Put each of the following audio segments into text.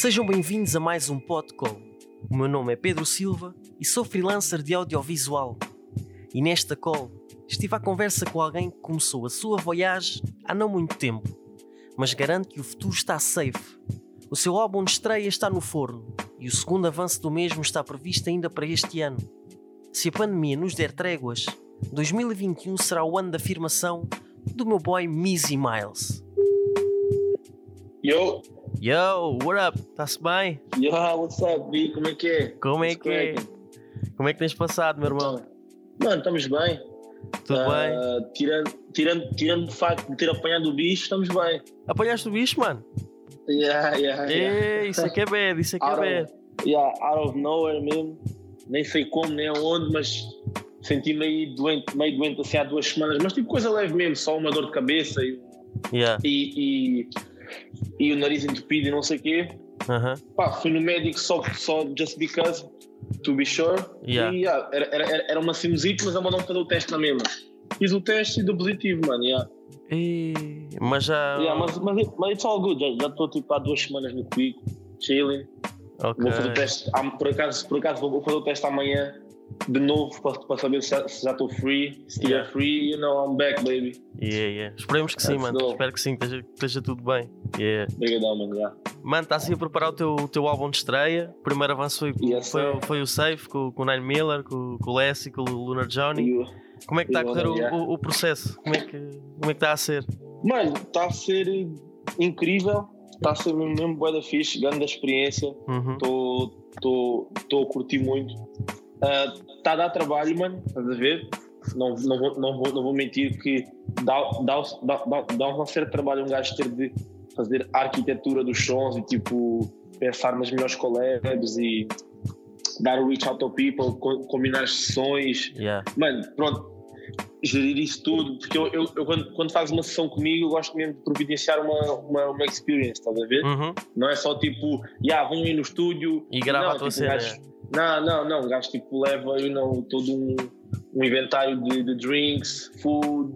Sejam bem-vindos a mais um podcast. O meu nome é Pedro Silva e sou freelancer de audiovisual. E nesta call estive à conversa com alguém que começou a sua voyage há não muito tempo, mas garante que o futuro está safe. O seu álbum de estreia está no forno e o segundo avanço do mesmo está previsto ainda para este ano. Se a pandemia nos der tréguas, 2021 será o ano da afirmação do meu boy Mizzy Miles. Yo, Yo, what up? Está-se bem? yo, what's up, B? Como é que é? Como é What's que é? Como é que tens passado, meu irmão? Mano, estamos bem. Tudo bem? Ah, Tirando, tirando, tirando o facto de ter apanhado o bicho, estamos bem. Apanhaste o bicho, mano? Yeah, yeah, yeah. Ei, isso é que é bad, isso é que é bad. of, yeah, out of nowhere mesmo. Nem sei como, nem aonde, mas senti-me aí doente, meio doente assim há duas semanas. Mas tipo coisa leve mesmo, só uma dor de cabeça e, Yeah. e, e, e o nariz entupido e não sei o quê. aham. Pá, fui no médico só, só just because, to be sure. Yeah. E yeah, era, era, era uma sinusite, mas ela mandou fazer o teste na mesma. Fiz o teste e deu positivo, mano. Yeah. Ei, mas já. Yeah, mas, mas, mas it's all good. Já estou tipo há duas semanas no Quico, chilling. Ok. Vou fazer o teste, por acaso, por acaso vou fazer o teste amanhã de novo para, para saber se já se já estou free. Se estiver Yeah. free, you know, I'm back, baby. Yeah, yeah. Esperemos que sim, Let's mano. go. Espero que sim, esteja, que esteja tudo bem. Yeah. Obrigadão, mano. Yeah. Mano, estás aí a preparar o teu, o teu álbum de estreia. O primeiro avanço foi, Yes, foi, sir. foi o Safe com, com o Nine Miller, com, com o Lessie, com o Lunar Johnny. O- Como é que está a correr o, o, o processo? Como é, que, como é que está a ser? Mano, está a ser incrível. Está a ser mesmo, mesmo bué da fixe, grande experiência. Uhum. Estou a curtir muito. Está a dar trabalho, mano, estás a ver? Não, não, vou, não, vou, não vou mentir que dá, dá, dá, dá, um certo trabalho um gajo ter de fazer a arquitetura dos sons e tipo pensar nas melhores collabs e dar o reach out to people, co- combinar as sessões. Yeah. Mano, pronto, gerir isso tudo, porque eu, eu, eu quando, quando fazes uma sessão comigo, eu gosto mesmo de providenciar uma, uma, uma experience, estás a ver? Uhum. Não é só tipo, yeah, vão ir no estúdio E grava não, a tua tipo, cena. gajo- não, não, não. O gajo tipo, leva you know, todo um, um inventário de, de drinks, food,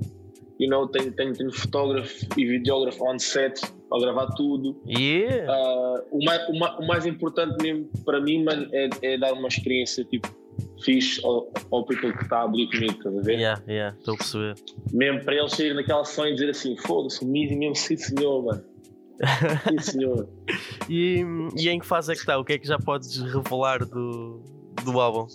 you know, tem, tem, tem fotógrafo e videógrafo on set para gravar tudo. Yeah. Ah, o, mais, o, mais, o mais importante mesmo para mim, mano, é, é dar uma experiência tipo fixe ao, ao people que está a abrir comigo, estás a ver? Yeah, yeah, estou a perceber. Mesmo para eles saírem daquela sessão e dizer assim: foda-se, o Mizzy mesmo, sim senhor, mano. Sim senhor. E, e em que fase é que está? O que é que já podes revelar do, do álbum?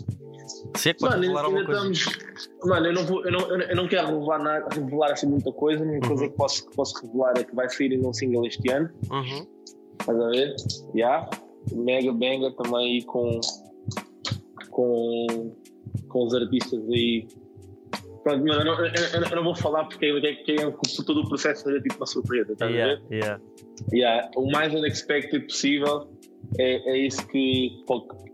Se é que Mano, revelar alguma coisa. estamos. Mano, eu não, vou, eu, não, eu não- quero revelar, nada, revelar assim muita coisa. A única coisa Uhum. que posso, que posso revelar é que vai sair um single este ano. Uhum. Estás a ver? Já. Mega Banger também aí com, com, com os artistas aí. Pronto, mano, eu não, eu, eu- não vou falar porque quero que que todo o processo seja tipo uma surpresa. Estás a ver? Yeah, yeah. O mais unexpected possível é, é isso que,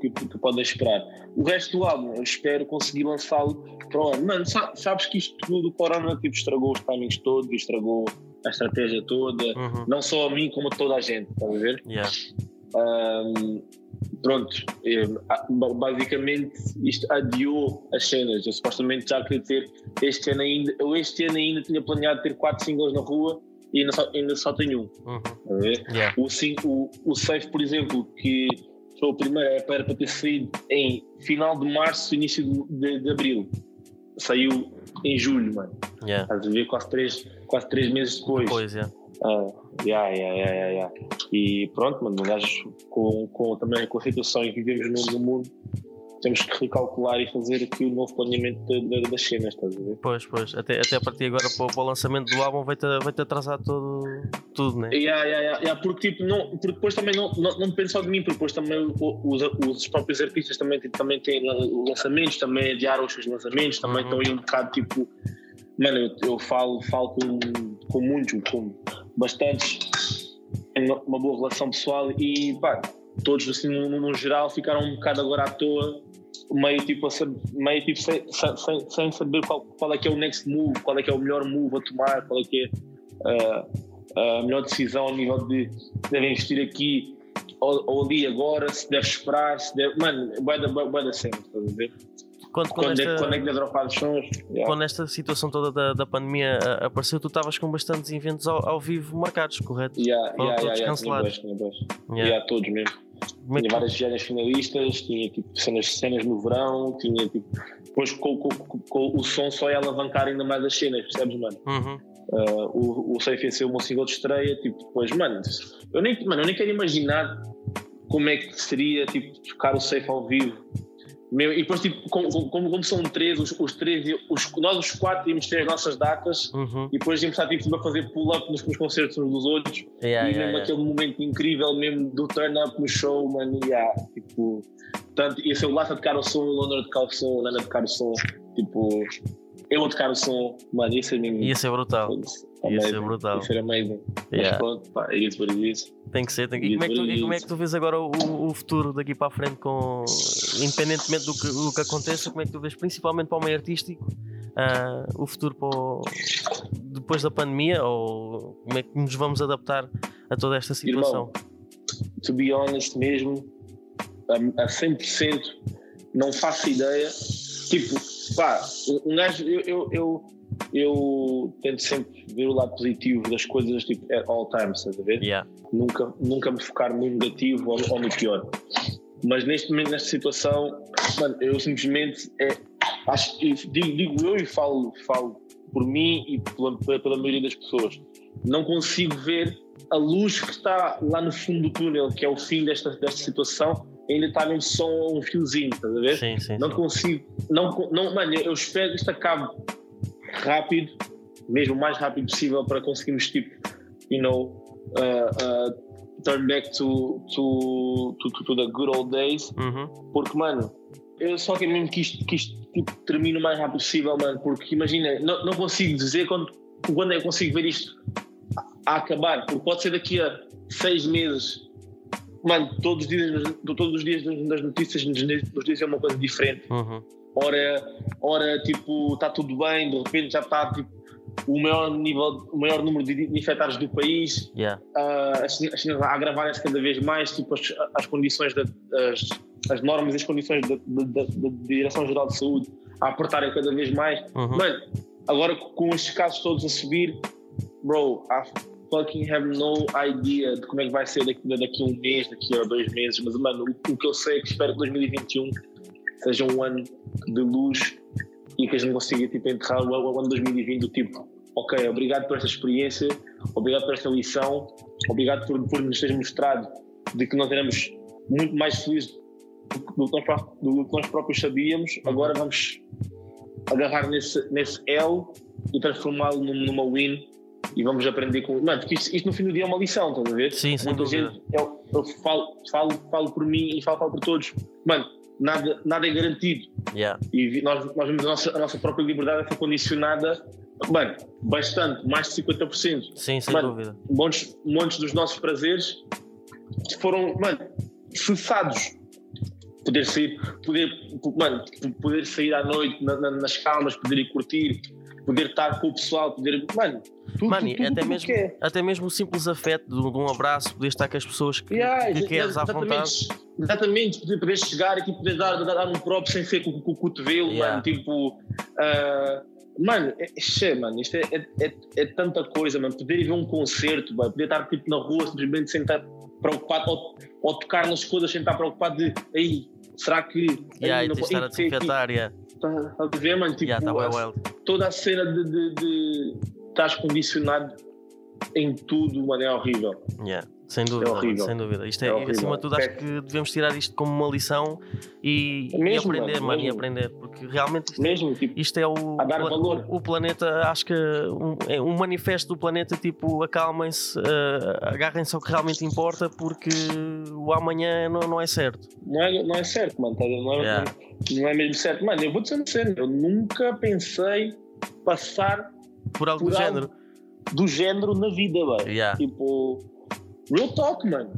que, que podem esperar. O resto do álbum, eu espero conseguir lançá-lo para o ano. Mano, sa- sabes que isto tudo do Corona tipo, estragou os timings todos, estragou a estratégia toda, Uhum. não só a mim, como a toda a gente, estás a ver? Yeah. Ahm, pronto, ah, ba- basicamente isto adiou as cenas. Eu supostamente já queria ter este ano ainda, eu este ano ainda tinha planeado ter quatro singles na rua e ainda só, ainda só tenho um. Uhum. Yeah. O, cin- o, o Safe, por exemplo, que foi o primeiro, era para para ter saído em final de março, início de, de, de abril. Saiu em julho, mano. Yeah. Estás a ver? Quase três, quase três meses depois. Pois, yeah. Ah, yeah, yeah, yeah, yeah. E pronto, mano, gajos com, com, também com a situação em que vivemos no mundo, temos que recalcular e fazer aqui o novo planeamento de- de- das cenas, estás a ver? Pois, pois. Até, até a partir agora para, o- para o lançamento do álbum vai-te vai -te atrasar todo, tudo, né? Yeah, yeah, yeah, yeah, porque, tipo, não, porque depois também não, não, não depende só de mim, porque depois também os, os próprios artistas também, tipo, também têm lan- lançamentos, também adiaram os seus lançamentos, também Uhum. estão aí um bocado tipo. Mano, eu, eu falo, falo com, com muitos, com bastantes, tenho uma, uma boa relação pessoal e pá, todos assim no, no- geral ficaram um bocado agora à toa, meio tipo, meio, tipo sem, sem- sem, saber qual, qual é que é o next move, qual é que é o melhor move a tomar, qual é que é. ah, a melhor decisão a nível de se deve investir aqui ou, ou ali agora, se deve esperar, se deve. Mano, vai da, cena, estás a ver? quando, quando, Quando, esta, é, quando é que deve dropar os sons? Yeah. quando esta situação toda da, da pandemia ah, apareceu, tu estavas com bastantes eventos ao, ao vivo marcados, correto? Yeah, Foram yeah, todos yeah, yeah, cancelados. Tinha bués, tinha bués. Yeah. Yeah, todos mesmo. Tinha várias cenas finalistas, tinha tipo, cenas, cenas no verão, tinha tipo. Depois com, com- com- com o som só ia alavancar ainda mais as cenas, percebes, mano? Uhum. Uh, o, o Safe ia ser o meu single de estreia, tipo, depois, mano, eu nem, mano, eu nem quero imaginar como é que seria, tipo, tocar o Safe ao vivo. Meu, e depois, tipo, como, como, como são três, os, os três, os, nós os quatro íamos ter as nossas datas Uhum. e depois íamos estar tipo, a fazer pull-up nos, nos concertos uns dos outros Yeah, e yeah, mesmo yeah. aquele momento incrível mesmo do turn-up no show, mano, e yeah, tipo, tanto, ia ser o Laça tocar o som, o Londra tocar o som, o Nana a tocar o som, tipo, eu a tocar o som, mano, ia ser mesmo. Ia ser brutal. Ia ser amazing, brutal. Ia ser amazing. Yeah. Mas pronto, pá, é isso, é isso. Tem que ser, tem que... E Isso, como, é que tu, e como é que isso. tu vês agora o, o futuro daqui para a frente, com, independentemente do que, do que aconteça, como é que tu vês, principalmente para o meio artístico, ah, o futuro o- depois da pandemia, ou como é que nos vamos adaptar a toda esta situação? to be honest mesmo, a, a 100% não faço ideia. Tipo, pá, um gajo, eu, eu, eu, eu tento sempre ver o lado positivo das coisas, tipo, at all times, estás a ver? Yeah. Nunca, nunca me focar no negativo ou, ou no pior. Mas neste momento, nesta situação, mano, eu simplesmente é, acho, digo, digo eu e falo, falo por mim e pela, pela, maioria das pessoas. Não consigo ver a luz que está lá no fundo do túnel, que é o fim desta, desta situação, ainda está mesmo só um fiozinho, estás a ver? Sim, sim. Não sim. consigo, não, não, mano, eu espero que isto acabe rápido, mesmo o mais rápido possível para conseguirmos, tipo, you know, uh, uh, turn back to, to, to, to the good old days, Uhum. porque, mano, eu só quero mesmo que isto, que isto tipo, termine o mais rápido possível, mano, porque imagina, não, não consigo dizer quando, quando é que consigo ver isto a, a acabar, porque pode ser daqui a seis meses. Mano, todos os dias, todos os dias das notícias nos nos dizem uma coisa diferente Uhum. ora, ora tipo, está tudo bem, de repente já está tipo, o maior nível, o maior número de infectados do país, Yeah. ah, as China- a agravarem-se cada vez mais, tipo, as, as condições, da, as, as normas e as condições da, da, da- da Direção-Geral de Saúde a apertarem cada vez mais. Uhum. Mano, agora com estes casos todos a subir, bro, I fucking have no idea de como é que vai ser daqui, daqui a um mês, daqui a dois meses, mas mano, o, o que eu sei é que espero que 2021 seja um ano de luz e que a gente consiga tipo, enterrar o, o ano 2020 do tipo, ok, obrigado por esta experiência, obrigado por esta lição, obrigado por, por nos teres mostrado de que nós éramos muito mais felizes do que nós, do que nós próprios sabíamos, agora vamos agarrar nesse, nesse L e transformá-lo num- numa win e vamos aprender com. Mano, porque isto, isto no fim do dia é uma lição, estás a ver? Sim, sem Muita dúvida. gente, eu, eu falo, falo, falo por mim e falo, falo por todos. Mano, nada, nada é garantido. Yeah. E nós, nós vemos a nossa, a nossa própria liberdade ser condicionada, mano, bastante, mais de 50%. Sim, sem Mano, dúvida. Montes, montes dos nossos prazeres foram, mano, cessados. Poder sair, poder, mano, poder sair à noite na- na- nas calmas, poder ir curtir, poder estar com o pessoal, poder, mano, tudo, Mano, tudo, tudo, até mesmo, é. até mesmo o simples afeto de, um abraço, poder estar com as pessoas que, Yeah, que queres à vontade. exatamente, poder, poder chegar e tipo, poder dar, dar, dar um próprio sem ser com, com o cotovelo, Yeah. mano, tipo. ah, mano, é, é, mano, isto é, é, é, é tanta coisa, mano. Poder ir ver um concerto, mano, poder estar tipo, na rua simplesmente sem estar preocupado, ou, ou tocar nas coisas sem estar preocupado de aí, será que. Yeah, aí, não estar a desinfetar. Yeah. Tá, tá a ver, mano? Tipo, Yeah, tá toda a cena de, de, de estás condicionado em tudo, mano, é horrível. Yeah, Sem dúvida, mano, horrível. sem dúvida. Isto é, É acima de tudo, acho É. que devemos tirar isto como uma lição e, e Mesmo, aprender, mano, e aprender. Porque realmente isto, Mesmo, tipo, isto é o, o, o planeta, acho que um, é um manifesto do planeta, tipo, acalmem-se, eh, agarrem-se ao que realmente importa, porque o amanhã não, não é certo. não é, não é certo, mano. tá? Não, é, Yeah. não é mesmo certo. Mano, eu vou dizer uma cena. Eu nunca pensei passar Por algo Por do algo. género. do género na vida, velho. Yeah. Tipo, real talk, mano.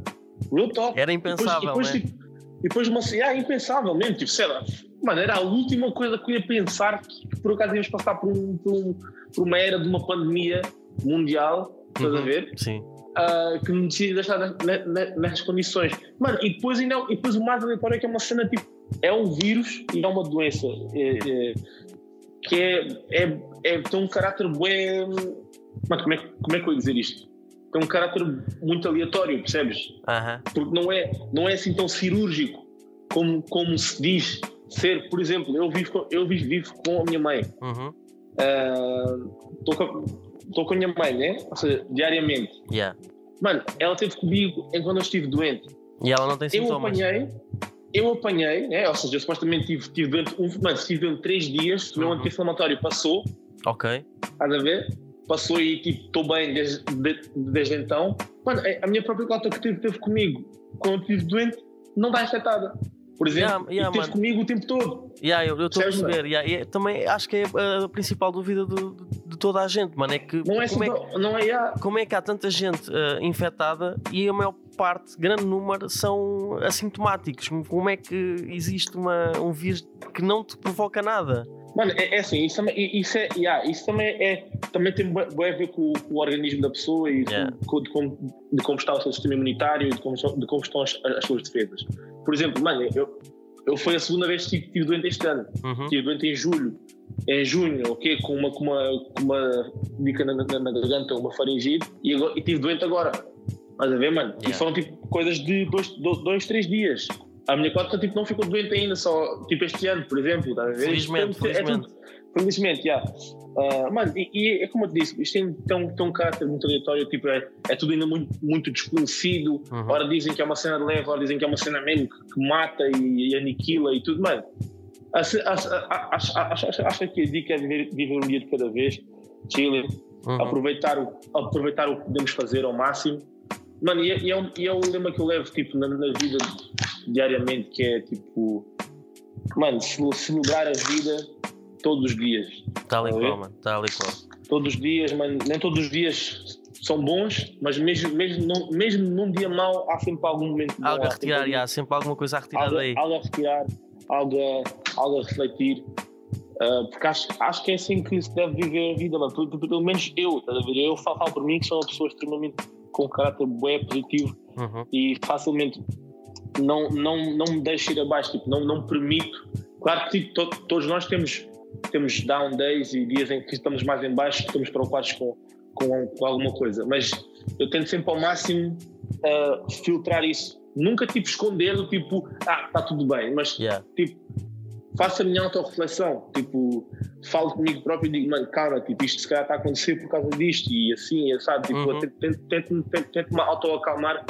Real talk. Era impensável, depois, né? tipo, depois uma cena, ah, impensável mesmo. Tipo, sei lá. Mano, era a última coisa que eu ia pensar que, que por acaso íamos passar por, um, por, um- por uma era de uma pandemia mundial. Estás a Uhum. ver? Sim. ah, que me decidi deixar ne- ne- nessas condições. Mano, e depois, ainda, e depois o mais aleatório é que é uma cena tipo é um vírus e é uma doença é, é, que é, é, é, tem um caráter bem. Como é, como é que eu ia dizer isto? Tem um caráter muito aleatório, percebes? Uhum. Porque não é, não é assim tão cirúrgico como, como se diz ser. Por exemplo, eu vivo, eu vivo, vivo com a minha mãe. Uhum. Estou uh, com, com a minha mãe, né? Ou seja, diariamente. Yeah. Mano, ela esteve comigo enquanto eu estive doente. E ela não tem sintomas? Eu apanhei, eu apanhei, né? ou seja, eu supostamente tive, tive doente, um, mano, estive doente três dias, o meu uhum. anti-inflamatório passou. Ok. Estás a ver? Passou e tipo, estou bem desde, desde então. Mano, a minha própria cota que teve, teve comigo quando estive doente não está afetada por exemplo, yeah, yeah, esteve comigo o tempo todo. Yeah, eu estou a perceber. Yeah, e também acho que é a principal dúvida de, de, toda a gente, mano. É que não é, como, é que, não é, yeah. como é que há tanta gente uh, infectada e a maior parte, grande número, são assintomáticos? Como é que existe uma, um vírus que não te provoca nada? Mano, é, é assim, isso também, isso, é, yeah, isso também, é, também tem bem a ver com, com, o organismo da pessoa e yeah. com, de, como, de como está o seu sistema imunitário e de como, de como estão as, as suas defesas. Por exemplo, mano, eu, eu foi a segunda vez que estive doente este ano. Uhum. Estive doente em julho. Em junho, ok, com uma, com uma, com uma bica na, na, na garganta, uma faringite, e, agora, e estive doente agora. Estás a ver, mano? Yeah. E foram tipo coisas de dois, dois, três dias a minha cota tipo, não ficou doente ainda, só tipo este ano, por exemplo. Tá felizmente, isto, felizmente. É tudo, felizmente, já. Yeah. Uh, mano, e, e, é como eu te disse, isto tem, tem um caráter muito aleatório, tipo, é, é tudo ainda muito, muito desconhecido. Uhum. Ora dizem que é uma cena leve, ora dizem que é uma cena mesmo que, que mata e, e, aniquila e tudo, mano. Acho, acho, acho, acho, acho que a dica é viver, viver um dia de cada vez, chile, uhum. aproveitar, o, aproveitar o que podemos fazer ao máximo. Mano, e é, e é, um, e é um lema que eu levo tipo, na, na vida diariamente, que é tipo, mano, celebrar a vida todos os dias. Está ali qual, mano, está ali qual. Todos os dias, mano, nem todos os dias são bons, mas mesmo, mesmo, num, mesmo num dia mau há sempre algum momento bom. Algo a retirar, há sempre alguma coisa a retirar algo, daí. Algo a retirar, algo a, algo a refletir. Uh, porque acho, acho que é assim que se deve viver a vida, mano. Pelo, pelo menos eu, tá eu falo, falo por mim que sou uma pessoa extremamente com um caráter bem positivo uhum. e facilmente não, não, não me deixo ir abaixo, tipo, não, não permito. Claro que tipo, to, todos nós temos, temos down days e dias em que estamos mais em baixo, estamos preocupados com, com, com alguma coisa, mas eu tento sempre ao máximo uh, filtrar isso. Nunca tipo esconder tipo, ah, está tudo bem, mas yeah. tipo, faço a minha autorreflexão, tipo, falo comigo próprio e digo, mano, calma, tipo, isto se calhar está a acontecer por causa disto e assim, sabe? Tipo, uhum. tento, tento, tento, tento, tento me auto-acalmar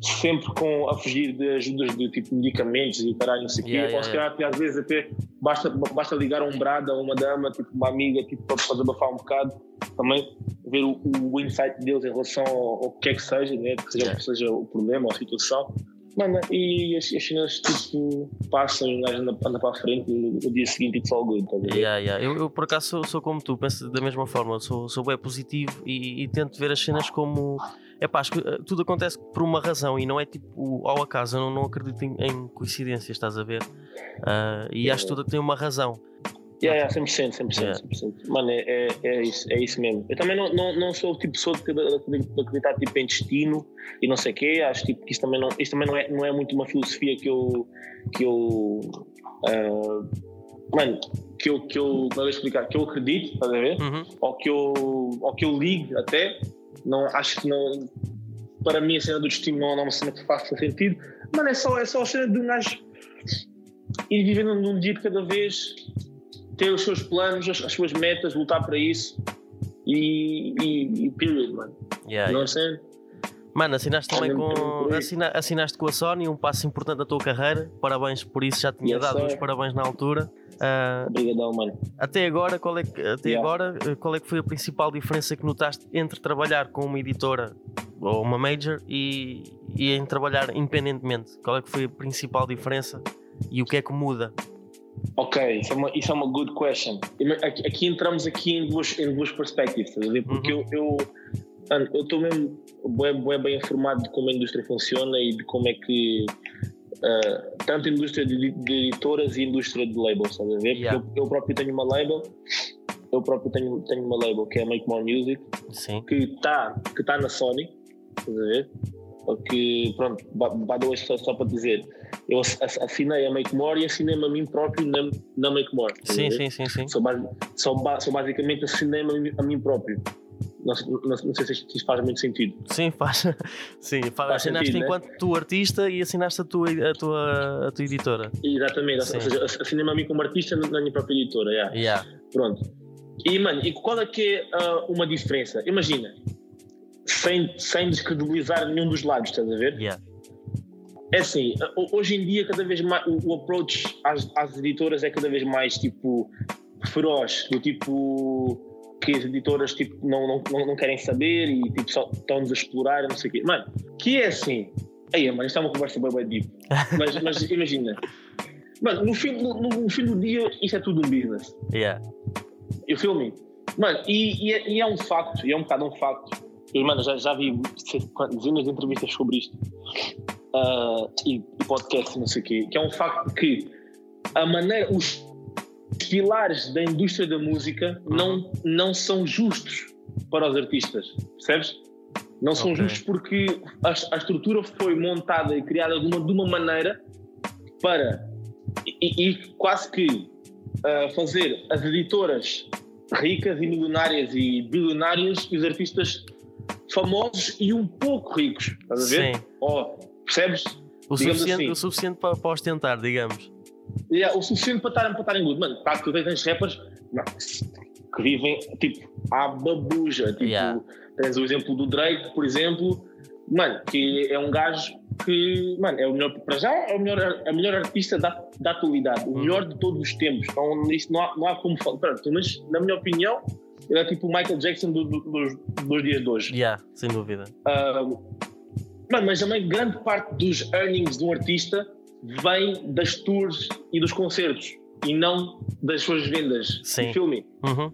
sempre com a fugir de ajudas de tipo medicamentos e caralho, não sei o yeah, quê. Yeah, yeah. Às vezes até basta, basta ligar um brado a uma dama, tipo uma amiga, tipo, para fazer abafar um bocado, também ver o, o insight deles em relação ao, ao que é que seja, né? que seja, seja o problema ou a situação. Mano, e as, as cenas tipo passam e anda, anda para a frente e no, dia seguinte it's all good, tá yeah, yeah. Eu, eu, por acaso sou, sou, como tu, penso da mesma forma, sou, sou bem positivo e, e tento ver as cenas como é pá, eh, tudo acontece por uma razão e não é tipo ao acaso. Eu não, não acredito em, em coincidências, estás a ver? Uh, e acho que tudo tem uma razão. Yeah, yeah, 100%, 100%, yeah. 100%. Mano, é, é, é, isso, é isso mesmo. Eu também não, não, não sou o tipo de pessoa de, de, acreditar tipo, em destino e não sei o quê. Acho tipo, que isso também, não, isso também não, é, não é muito uma filosofia que eu. Que eu uh, mano, que eu, que eu, como é explicar, que eu acredito, estás a ver? Uhum. Ou, que eu, ou que eu ligue até. Não, acho que não. Para mim, a cena do destino não é uma cena que faça sentido. Mano, é só, é só a cena de um gajo ir vivendo num dia de cada vez ter os seus planos, as, as suas metas, lutar para isso e, e, e period, mano. Yeah, não yeah. sei. Mano, assinaste também com. Assina, assinaste com a Sony, um passo importante da tua carreira. Parabéns por isso, já tinha yes, dado uns parabéns na altura. Uh, Obrigadão, mano. Até agora, qual é que, até yeah. agora, eh, qual é que foi a principal diferença que notaste entre trabalhar com uma editora ou uma major e, e em trabalhar independentemente? Qual é que foi a principal diferença e o que é que muda? Ok, isso é uma, isso é uma good question. Aqui, aqui entramos aqui em duas, em duas perspectivas, porque uhum. eu eu estou mesmo bem, bem, bem, informado de como a indústria funciona e de como é que uh, tanto a indústria de, de, editoras e a indústria de labels, estás a ver? Yeah. Eu, eu, próprio tenho uma label, eu próprio tenho, tenho uma label que é Make More Music, Sim. que está que tá na Sony, estás a ver? Que, pronto, way, só, só para dizer, eu assinei a Make More e assinei-me a mim próprio na, na Make More. Sim, sim, sim, sim. Só, só, só basicamente assinei-me a mim próprio. Não, não, não, sei se isto faz muito sentido. Sim, faz. Sim, faz, assinaste sentido, enquanto né? tu artista e assinaste a tua, a tua, a tua editora. Exatamente, Sim. ou seja, assinei-me a mim como artista na minha própria editora. Yeah. Yeah. Pronto. E, mano, e qual é que é uh, uma diferença? Imagina, sem, sem descredibilizar nenhum dos lados, estás a ver? Yeah. É assim, hoje em dia, cada vez mais, o, o approach às, às editoras é cada vez mais tipo feroz, do tipo que as editoras tipo, não, não, não querem saber e tipo, só estão-nos a explorar, não sei o quê. Mano, que é assim. Aí, mano, isto é uma conversa bem, bem deep. Mas, mas imagina. Mano, no fim, no, no, fim do dia, isto é tudo um business. Yeah. Eu filme. Mano, e, e, é, e, é, um facto, e é um bocado um facto. Eu, mano, já, já vi dezenas de entrevistas sobre isto. Uh, e, e podcasts, não sei o quê. Que é um facto que a maneira, os pilares da indústria da música não, não são justos para os artistas, percebes? Não são okay. justos porque a, a, estrutura foi montada e criada de uma, de uma maneira para e, e quase que uh, fazer as editoras ricas e milionárias e bilionárias e os artistas famosos e um pouco ricos, estás a ver? Sim. Oh, percebes? O suficiente, assim. o suficiente para, para ostentar, digamos. Yeah, o suficiente para estarem, para estarem good. Mano, tá, tu tens rappers não, que vivem tipo à babuja. Tipo, yeah. tens o exemplo do Drake, por exemplo, mano, que é um gajo que, mano, é o melhor, para já é o melhor, a melhor artista da, da atualidade, o uhum. melhor de todos os tempos. Então, isto não há, não há como falar. Pronto, mas, na minha opinião, ele é tipo o Michael Jackson do, do, dos, dos dias de hoje. Yeah, sem dúvida. Uh, mano, mas também grande parte dos earnings de um artista vem das tours e dos concertos e não das suas vendas Sim. de filme. Uhum.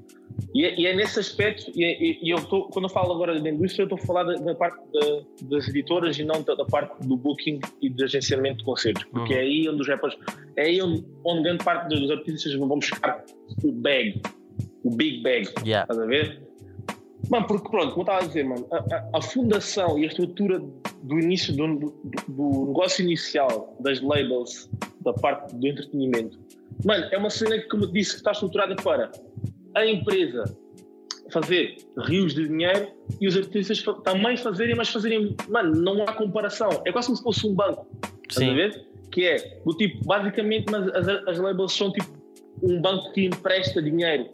E, é, e, é, nesse aspecto, e, é, e eu tô, quando eu falo agora da indústria, eu estou a falar da, da parte da, das editoras e não da, da, parte do booking e do agenciamento de concertos, porque uhum. é aí onde os rappers, é aí onde, onde grande parte dos artistas vão buscar o bag, o big bag, yeah. estás a ver? Mano, porque pronto, como eu estava a dizer, mano, a, a, fundação e a estrutura do início do, do, do, negócio inicial das labels, da parte do entretenimento, mano, é uma cena que, como eu disse, que está estruturada para a empresa fazer rios de dinheiro e os artistas também fazerem, mas fazerem, mano, não há comparação. É quase como se fosse um banco, estás a ver? Que é, do tipo, basicamente, mas as, as labels são tipo um banco que empresta dinheiro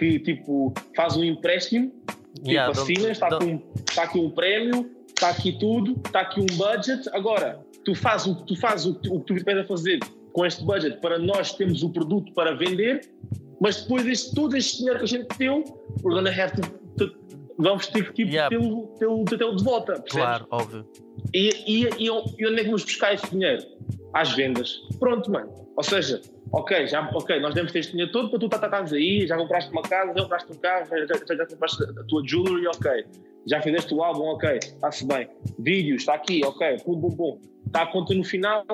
que tipo faz um empréstimo, tipo yeah, assina, está, aqui um, está aqui um prémio, está aqui tudo, está aqui um budget. Agora, tu fazes o, tu faz o, o que tu estás a fazer com este budget para nós termos o produto para vender, mas depois este, todo este dinheiro que a gente deu, we're gonna have to, to vamos ter que yeah. tê-lo tê tê de volta. Percebes? Claro, óbvio. E, e, e, e onde é que vamos buscar esse dinheiro? Às vendas. Pronto, mano. Ou seja, ok, já, ok, nós demos este dinheiro todo para tu estás aí, já compraste uma casa, já compraste um carro, já, já, já compraste a tua jewelry, ok. Já fizeste o álbum, ok, está-se bem. Vídeos, está aqui, ok, pum, pum, pum. Está a conta no final,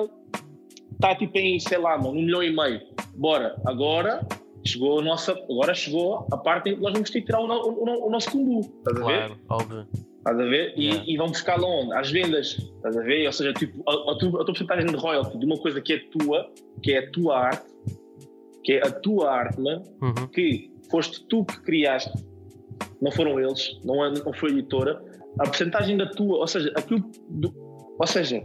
está tipo em, sei lá, mano, um milhão e meio. Bora, agora chegou a nossa, agora chegou a parte em que nós vamos ter que tirar o, o, o nosso cumbu, estás a ver? Claro, óbvio. Estás a ver? Yeah. E, e, vão buscar lá onde? Às vendas. Estás a ver? Ou seja, tipo, a, a, tua, a tua porcentagem de royalty de uma coisa que é tua, que é a tua arte, que é a tua arte, né? uhum. que foste tu que criaste, não foram eles, não, é, não foi a editora, a porcentagem da tua, ou seja, aquilo, do, ou seja,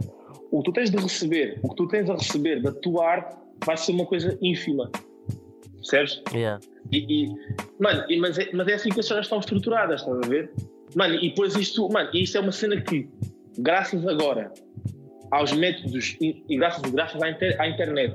o que tu tens de receber, o que tu tens a receber da tua arte vai ser uma coisa ínfima. Percebes? Yeah. E, e, mano, e, mas, é, mas é assim que as coisas estão estruturadas, estás a ver? Mano, e depois isto, mano, isto é uma cena que, graças agora aos métodos e, e graças, graças à, inter, à, internet,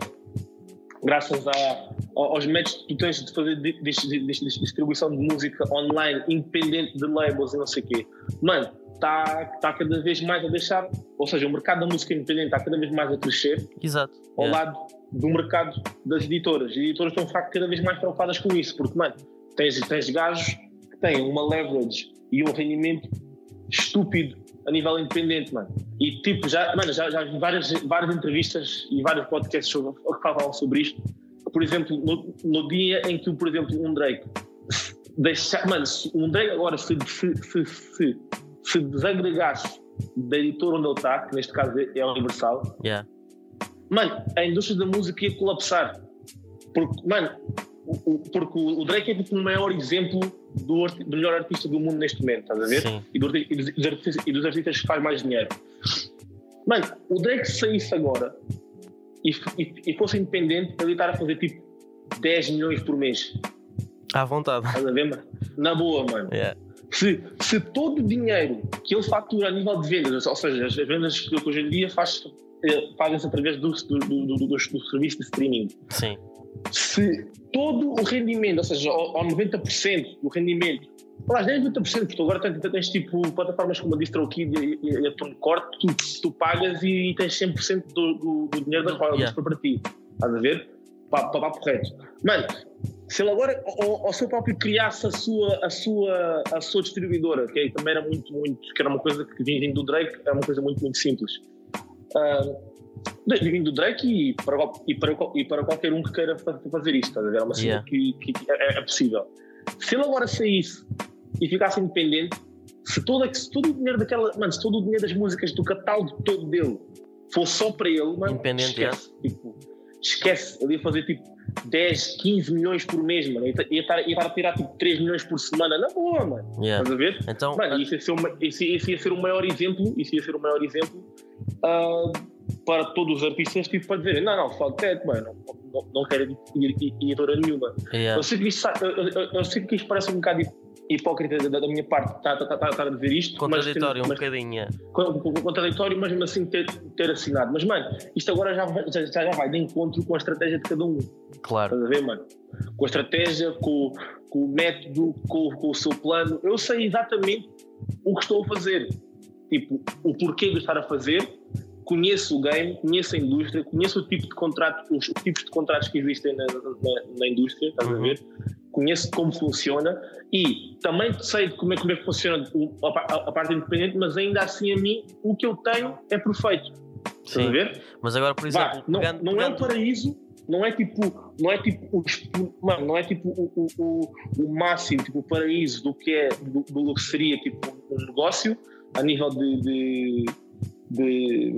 graças a, aos métodos que tu tens de fazer de, de, de, de, distribuição de música online, independente de labels e não sei o quê, mano, está tá cada vez mais a deixar, ou seja, o mercado da música independente está cada vez mais a crescer Exato. ao yeah. lado do mercado das editoras. As editoras estão cada vez mais preocupadas com isso, porque, mano, tens, tens gajos que têm uma leverage e um rendimento estúpido a nível independente, mano. E tipo, já, mano, já, já vi várias, várias entrevistas e vários podcasts sobre, que falavam sobre isto. Por exemplo, no, no, dia em que, por exemplo, um Drake deixa, mano, se um Drake agora se, se, se, se, se desagregasse da editora onde ele está, que neste caso é a Universal, yeah. mano, a indústria da música ia colapsar. Porque, mano, porque o Drake é tipo o maior exemplo do, do melhor artista do mundo neste momento, estás a ver? Sim. E, do e dos, artistas, e dos artistas que faz mais dinheiro. Mano, o Drake se saísse agora e, e, e fosse independente, ele estar a fazer tipo 10 milhões por mês. À vontade. Estás a ver, mano? Na boa, mano. Yeah. Se, se todo o dinheiro que ele fatura a nível de vendas, ou seja, as vendas que hoje em dia faz, eh, fazem-se através do, do, do, do, do, do serviço de streaming, Sim. Se todo o rendimento, ou seja, ao, ao 90% do rendimento, lá, nem 90%, porque agora tens, tens tipo plataformas como a DistroKid e, e, e a TuneCore, tu, tu pagas e tens 100% do, do, do dinheiro das royalties Yeah. para para ti. Estás a ver? Para, para, para correto. Mano, se ele agora ao, ao seu próprio criasse a sua, a, sua, a sua distribuidora, que aí também era muito, muito, que era uma coisa que vinha do Drake, era uma coisa muito, muito simples. Vindo do Drake e para, e, para, e para qualquer um que queira fa- fazer isto, estás a ver? É uma cena Yeah. que, que- é, é possível. Se ele agora saísse e ficasse independente, se todo, se todo o dinheiro daquela, mano, se todo o dinheiro das músicas do catálogo todo dele fosse só para ele, mano, Independente, esquece. Tipo, esquece. Ele ia fazer tipo 10, 15 milhões por mês, mano. Ia, estar, ia estar a tirar tipo 3 milhões por semana, na boa, mano. Yeah. Estás a ver? Então, Mano, isso ia, ser uma, isso, isso ia ser o maior exemplo, isso ia ser o maior exemplo ah, para todos os artistas, tipo, para dizerem, não, não, fuck that, mano, não, não, não quero editora nenhuma. yeah. Eu, sei que isto, sa- eu, eu- eu sei que isto parece um bocado hipócrita da, da minha parte estar tá, tá, tá, a dizer isto, contraditório um mas, bocadinho. con- con- contraditório, mas mesmo assim ter, ter assinado. Mas, mano, isto agora já, vai- já, já vai de encontro com a estratégia de cada um. Claro. Estás a ver, mano? Com a estratégia, com, com o método, com, com o seu plano. Eu sei exatamente o que estou a fazer. Tipo, o porquê de estar a fazer. Conheço o game, conheço a indústria, conheço o tipo de contrato, os tipos de contratos que existem na, na, na indústria, estás a Uhum. ver? Conheço como funciona e também sei como é, como é que funciona a, pa- a parte independente, mas ainda assim a mim o que eu tenho é perfeito. Estás a ver? Mas agora, por Vá, exemplo, não, pegando- não é um pegando- paraíso, não é tipo, não é tipo, mano, não é tipo o, o, o, o máximo, tipo o paraíso do que é, do, do que seria tipo um negócio a nível de, de, de,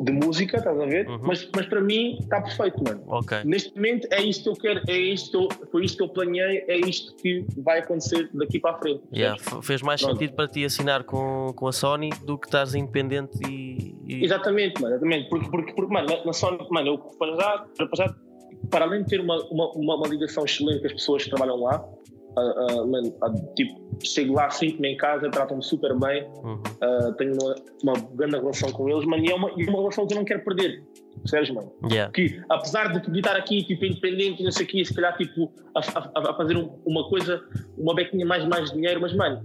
de música, estás a ver? Uhum. Mas, mas para mim está perfeito, mano. Ok. Neste momento é isto que eu quero, é isto foi isto que eu planeei, é isto que vai acontecer daqui para a frente. Yeah, Fez mais Pronto. sentido para ti assinar com, com a Sony do que estás independente e. e- Exatamente, mano, exatamente. Porque, porque, porque mano, na- na Sony, mano, eu para já, para já, para além de ter uma, uma, uma, ligação excelente com as pessoas que trabalham lá, ah, mano, ah, tipo, chego lá, sinto-me em casa, tratam-me super bem, Uhum. ah, tenho uma, uma grande relação com eles, mano, e é uma, e é uma relação que eu não quero perder. Percebes, mano? Yeah. Que apesar de estar aqui, tipo, independente, não sei o quê, se calhar, tipo, a, a- a fazer um- uma coisa, uma bequinha mais, mais dinheiro, mas, mano,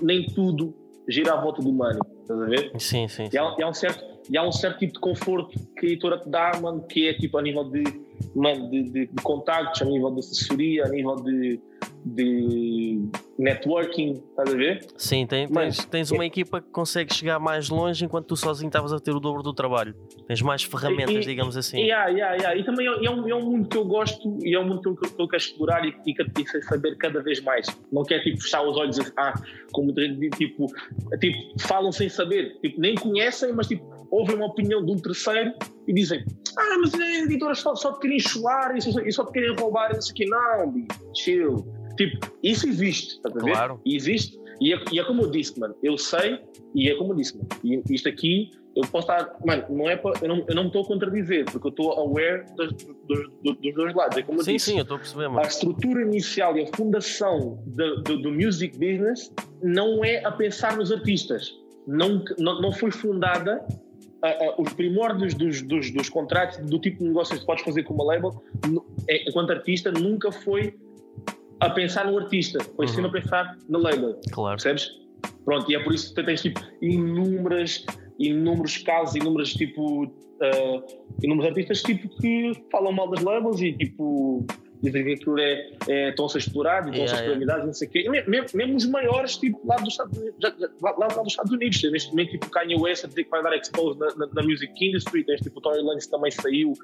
nem tudo gira à volta do money, estás a ver? Sim, sim. E sim. há, e há um certo, e há um certo tipo de conforto que a editora te dá, mano, que é tipo a nível de, mano, de, de, de contactos, a nível de assessoria, a nível de, de networking, estás a ver? Sim, tem- Mas- tens, tens uma equipa que consegue chegar mais longe enquanto tu sozinho estavas a ter o dobro do trabalho. Tens mais ferramentas, E- digamos assim. E, há, e, há, e, também é, é um, é um mundo que eu gosto e é um mundo que eu, que eu quero explorar e, e, que- e saber cada vez mais. Não quero tipo, fechar os olhos dizer, ah, como tipo, tipo, falam sem saber, tipo, nem conhecem, mas tipo, ouvem uma opinião de um terceiro e dizem, ah, mas a editora só, só te querem chular e só, e só te querem roubar isso aqui. Não, bicho, chill. Tipo, isso existe, estás a ver? Claro. E existe. E é, e é como eu disse, mano, eu sei e é como eu disse, mano. E isto aqui, eu posso estar, mano, não é pra, eu, não, eu não me estou a contradizer, porque eu estou aware dos, dos, dos- dois lados. É como eu Sim, disse. sim, eu estou a perceber, A mano. estrutura inicial e a fundação do, do, do music business não é a pensar nos artistas. Não, não, não foi fundada. a- a- os primórdios dos, dos, dos contratos, do tipo de negócios que podes fazer com uma label, é, enquanto artista, nunca foi a pensar no artista, foi Uhum. sempre a pensar na label. Claro. Percebes? Pronto, e é por isso que tu tens tipo inúmeras, inúmeros casos, inúmeros tipo ah, inúmeros artistas tipo que falam mal das labels e tipo dizem que aquilo é, é estão-se a explorar estão-se Yeah, a yeah. não sei o quê. Me- Mesmo, mesmo os maiores, tipo, lá dos Estados Unidos, já- lá, lá dos Estados Unidos, neste momento tipo Kanye West a dizer que vai dar expose na, na, na music industry, tens tipo o Tory Lanez também saiu,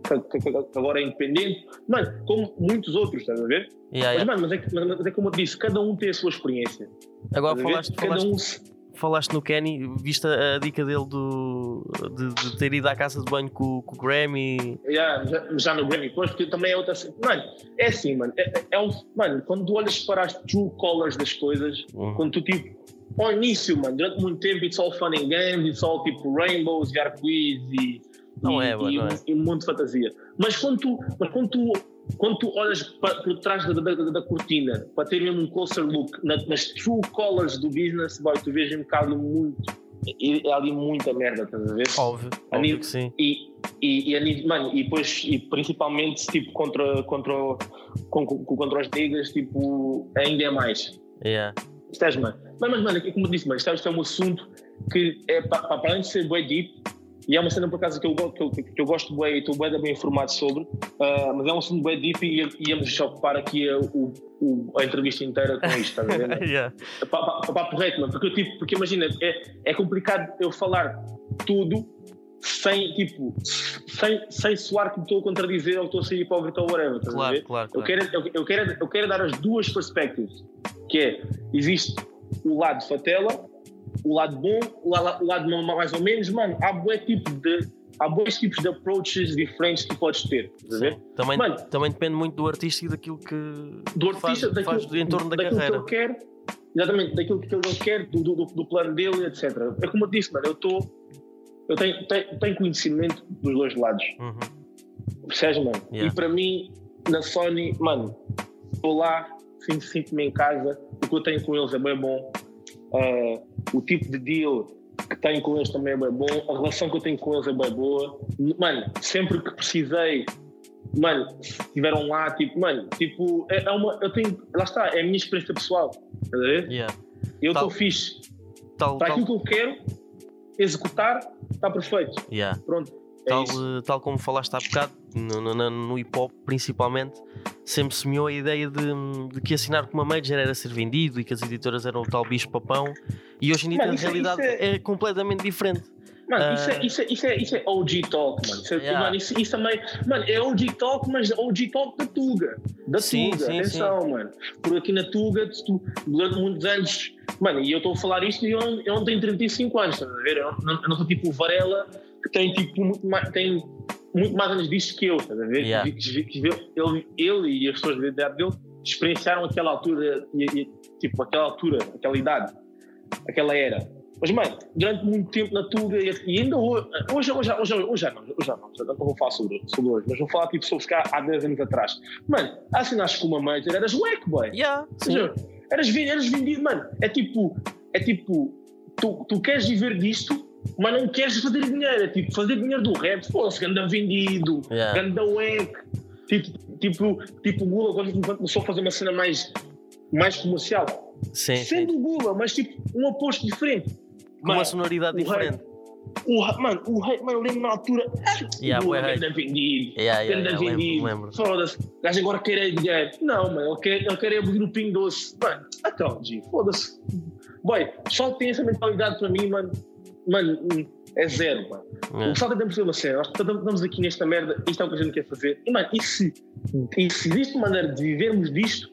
que, agora é independente, mano, como muitos outros, estás a ver? Yeah, Mas, yeah. mano, mas é, que- mas é como eu disse, cada um tem a sua experiência. Agora falaste, falaste, um se- falaste no Kenny, viste a, a dica dele do, de, de, ter ido à casa de banho com, com o Grammy? Yeah, já, já no Grammy, pois, porque também é outra. Mano, é assim, mano. É, é um, mano, quando tu olhas para as true colors das coisas, uhum. quando tu tipo. Ao início, mano, durante muito tempo, it's all fun and games, it's all tipo rainbows e arco-íris e. Não e, é, mano, e, não é. e um monte de fantasia. Mas quando tu, mas quando tu quando tu olhas para, por trás da, da, da, cortina para ter mesmo um closer look na, nas true colors do business, boy, tu vês um bocado muito. É ali muita merda, estás a ver? Óbvio, a óbvio que sim. E, e, e, mano, e depois, e principalmente tipo, contra, contra, contra, contra os niggas, tipo, ainda é mais. Yeah. Estás, mano? Mas, mas, mano, como eu disse, mano, isto é um assunto que é para além de ser bem deep, e é uma cena, por acaso, que eu, que eu, que eu gosto bem e estou bem, bem informado sobre, uh, mas é um assunto bem deep e íamos ocupar aqui a, o, o, a entrevista inteira com isto, estás a ver? yeah. Papo reto, mano, porque, tipo, porque imagina, é, é complicado eu falar tudo sem, tipo, sem, sem soar que estou a contradizer ou estou a ser hipócrita ou whatever, estás claro, a ver? Claro, claro. Eu, quero, eu, eu, quero, eu quero dar as duas perspectivas, que é, existe o lado fatela o lado bom, o lado, o lado mais ou menos, mano, há bué tipo de há bons tipos de approaches diferentes que podes ter. Também, mano, também depende muito do artista e daquilo que do artista, faz, daquilo, faz em torno da carreira. Que ele quer, exatamente, daquilo que ele quer, do, do, do, plano dele, etc. É como eu disse, mano, eu estou. Eu tenho, tenho, tenho, conhecimento dos dois lados. Uhum. Percebes, mano? Yeah. E para mim, na Sony, mano, estou lá, sinto-me em casa, o que eu tenho com eles é bem bom Uh, o tipo de deal que tenho com eles também é bem bom, a relação que eu tenho com eles é bem boa. Mano, sempre que precisei, mano, estiveram lá, tipo, mano, tipo, é, é, uma, eu tenho, lá está, é a minha experiência pessoal, estás a ver? Yeah. Eu estou fixe. Tal, Para tal. aquilo que eu quero executar, está perfeito. Yeah. Pronto. É tal, tal como falaste há bocado, no, no, no hip hop principalmente, sempre semeou a ideia de, de, que assinar com uma major era ser vendido e que as editoras eram o tal bicho-papão. E hoje em dia, mano, na isso, realidade, é... é... completamente diferente. Mano, uh... isso, é, isso, é, isso, é, isso é OG Talk, mano. Isso, é, yeah. mano, isso, isso, também. Mano, é OG Talk, mas OG Talk da Tuga. Da sim, Tuga, sim, atenção, sim. mano. Por aqui na Tuga, tu, durante muitos anos. Mano, e eu estou a falar isto e eu, eu não tenho 35 anos, estás a ver? Eu não, eu não sou tipo o Varela, que tem tipo muito mais. Tem, muito mais anos disto que eu, estás a ver? Yeah. Ele, ele e as pessoas da idade dele experienciaram aquela altura, e, e, tipo, aquela altura, aquela idade, aquela era. Mas, mãe, durante muito tempo na Tuga e, ainda hoje, hoje, hoje, hoje, hoje já não, hoje já não, já não vou falar sobre, sobre hoje, mas vou falar tipo sobre cá há 10 anos atrás. Mano, assinaste com uma major, eras wack, boy. Yeah, seja, eras, eras vendido, mano, é tipo, é tipo, tu, tu queres viver disto, mas não queres fazer dinheiro, é tipo fazer dinheiro do rap, pô, se anda vendido, yeah. anda wack. Tipo, tipo, tipo o Gula, quando começou a fazer uma cena mais, mais comercial, sim, sendo sim. o Gula, mas tipo um oposto diferente. Com mano, uma sonoridade diferente. Rei, o, mano, o rei, mano, eu lembro na altura, yeah, Gula anda vendido, yeah, yeah, anda yeah, vendido, foda-se, o gajo agora quer dinheiro. Não, mano, ele quer, ele quer abrir o Pingo Doce. Mano, então, G, foda-se. Boy, só tem essa mentalidade para mim, mano, mano, é zero, mano. É. O pessoal que perceber uma cena. Nós estamos aqui nesta merda, isto é o que a gente quer fazer. E, mano, e se, e se existe uma maneira de vivermos disto,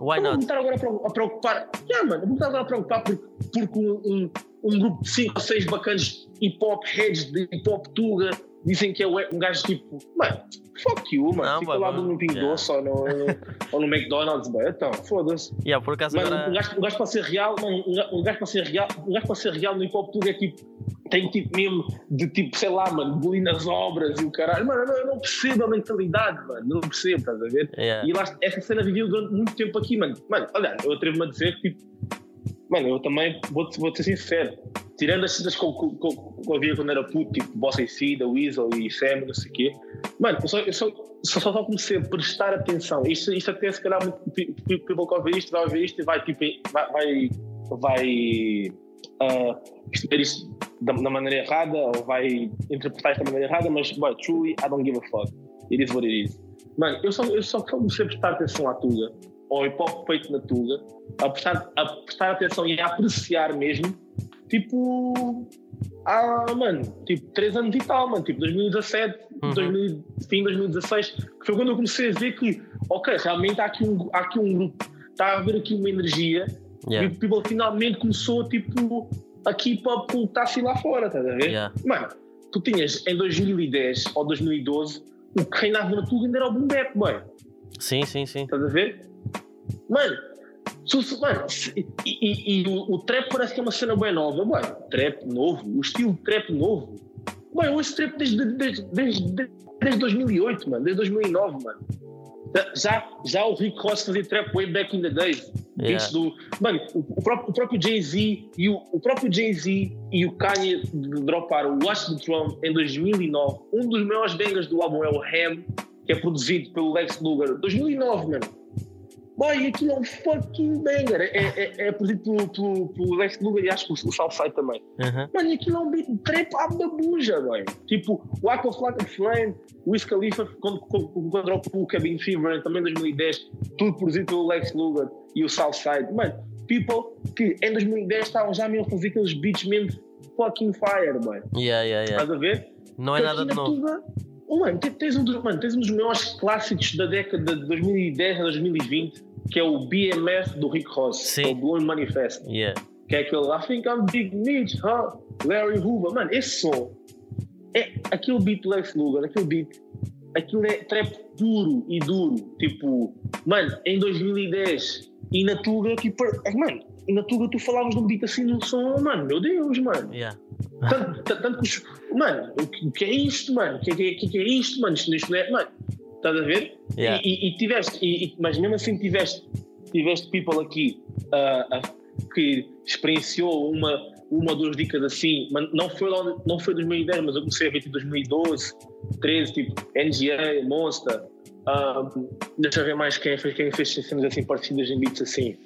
Why eu not? vou estar agora a preocupar. Yeah, mano, eu vou estar agora a preocupar porque, porque um, um, um grupo de 5 ou 6 bacanas hip hop heads de hip hop tuga dizem que é um gajo tipo, mano, fuck you, mano. Não, Fica lá mano, no Pingo yeah. Doce ou no, ou no McDonald's, mano. Então, foda-se. Yeah, por acaso Mano, agora... um, gajo, um gajo para ser real, mano, um gajo para ser real, um gajo para ser real no hip hop tudo é tipo, tem tipo mesmo de tipo, sei lá, mano, bullying nas obras e o caralho. Mano, eu não percebo a mentalidade, mano, não percebo, estás a ver? Yeah. E lá, essa cena viveu durante muito tempo aqui, mano. Mano, olha, eu atrevo-me a dizer que tipo, mano, eu também vou, vou ser sincero, tirando as cenas que eu, que, que eu via quando era puto, tipo Bossa e Cida, Weasel e Sam, não sei o quê, mano, eu só, eu só, só, só comecei a prestar atenção. Isto, isto até se calhar muito people que ouvir isto vai ouvir isto e vai tipo, vai, vai, vai uh, perceber isto da, da, maneira errada ou vai interpretar isto da maneira errada, mas, boy, truly, I don't give a fuck. It is what it is. Mano, eu só, eu só comecei a prestar atenção à Tuga, ao hip hop feito na Tuga, a prestar, a prestar atenção e a apreciar mesmo, tipo, há, mano, tipo, 3 anos e tal, mano, tipo, 2017, Uhum. 2000, fim de 2016, que foi quando eu comecei a ver que, ok, realmente há aqui um, há aqui um grupo, está a haver aqui uma energia, Yeah. e o people finalmente começou, tipo, a keep up com o que está assim lá fora, estás a ver? Yeah. Mano, tu tinhas em 2010 ou 2012 o que reinava na Tuga ainda era o boom bap, boy. Sim, sim, sim. Estás a ver? Mano, se- mano e, e- e o, o trap parece que é uma cena bem nova. Boy, trap novo, o estilo trap novo. Boy, eu ouço trap desde, desde, desde, desde 2008, mano, desde 2009, mano. Já, já o Rick Ross fazia trap way back in the days. Yeah. Do, mano, o, o próprio, o próprio Jay-Z e o, o próprio Jay-Z e o Kanye droparam o Watch the Throne em 2009. Um dos maiores bangers do álbum é o Ham, que é produzido pelo Lex Luger. 2009, mano. Boy, aquilo é um fucking banger. É, é, é produzido pelo, pelo, Lex Luger e acho que o, o Southside também. Uhum. Mano, aquilo é um beat trap à babuja, boy. Tipo, Waka Flocka Flame, Wiz Khalifa, quando, quando, quando dropou o Cabin Fever, também em 2010, tudo produzido pelo Lex Luger e o Southside. Mano, people que em 2010 estavam já mesmo a fazer aqueles beats mesmo fucking fire, boy. Yeah, yeah, yeah. Estás a ver? Não é nada de novo. Mano, te- tens um, dos, mano, tens um dos maiores clássicos da década de 2010 a 2020, que é o BMF do Rick Ross, Sim. que é o Blowing Manifest Yeah. que é aquele I think I'm Big Mitch, huh? Larry Hoover. Mano, esse som é aquele beat Lex Luger, aquele beat, aquilo é trap puro e duro. Tipo, mano, em 2010 e na Tuga, tipo, é, mano, e na Tuga tu falavas de um beat assim no som, mano, meu Deus, mano. Yeah. Tanto, tanto- que os. Mano, o que, que é isto, mano? O que, é- que, é- que é isto, mano? Isto, isto não é. Mano, estás a ver? Yeah. E, e- e tiveste, e- mas mesmo assim tiveste, tiveste people aqui ah, ah, que experienciou uma, uma ou duas dicas assim, mas não foi, lá, não foi 2010, mas eu comecei a ver tipo 2012, 13, tipo NGA, Monster. ah, deixa eu ver mais quem fez, quem fez cenas assim parecidas em beats assim.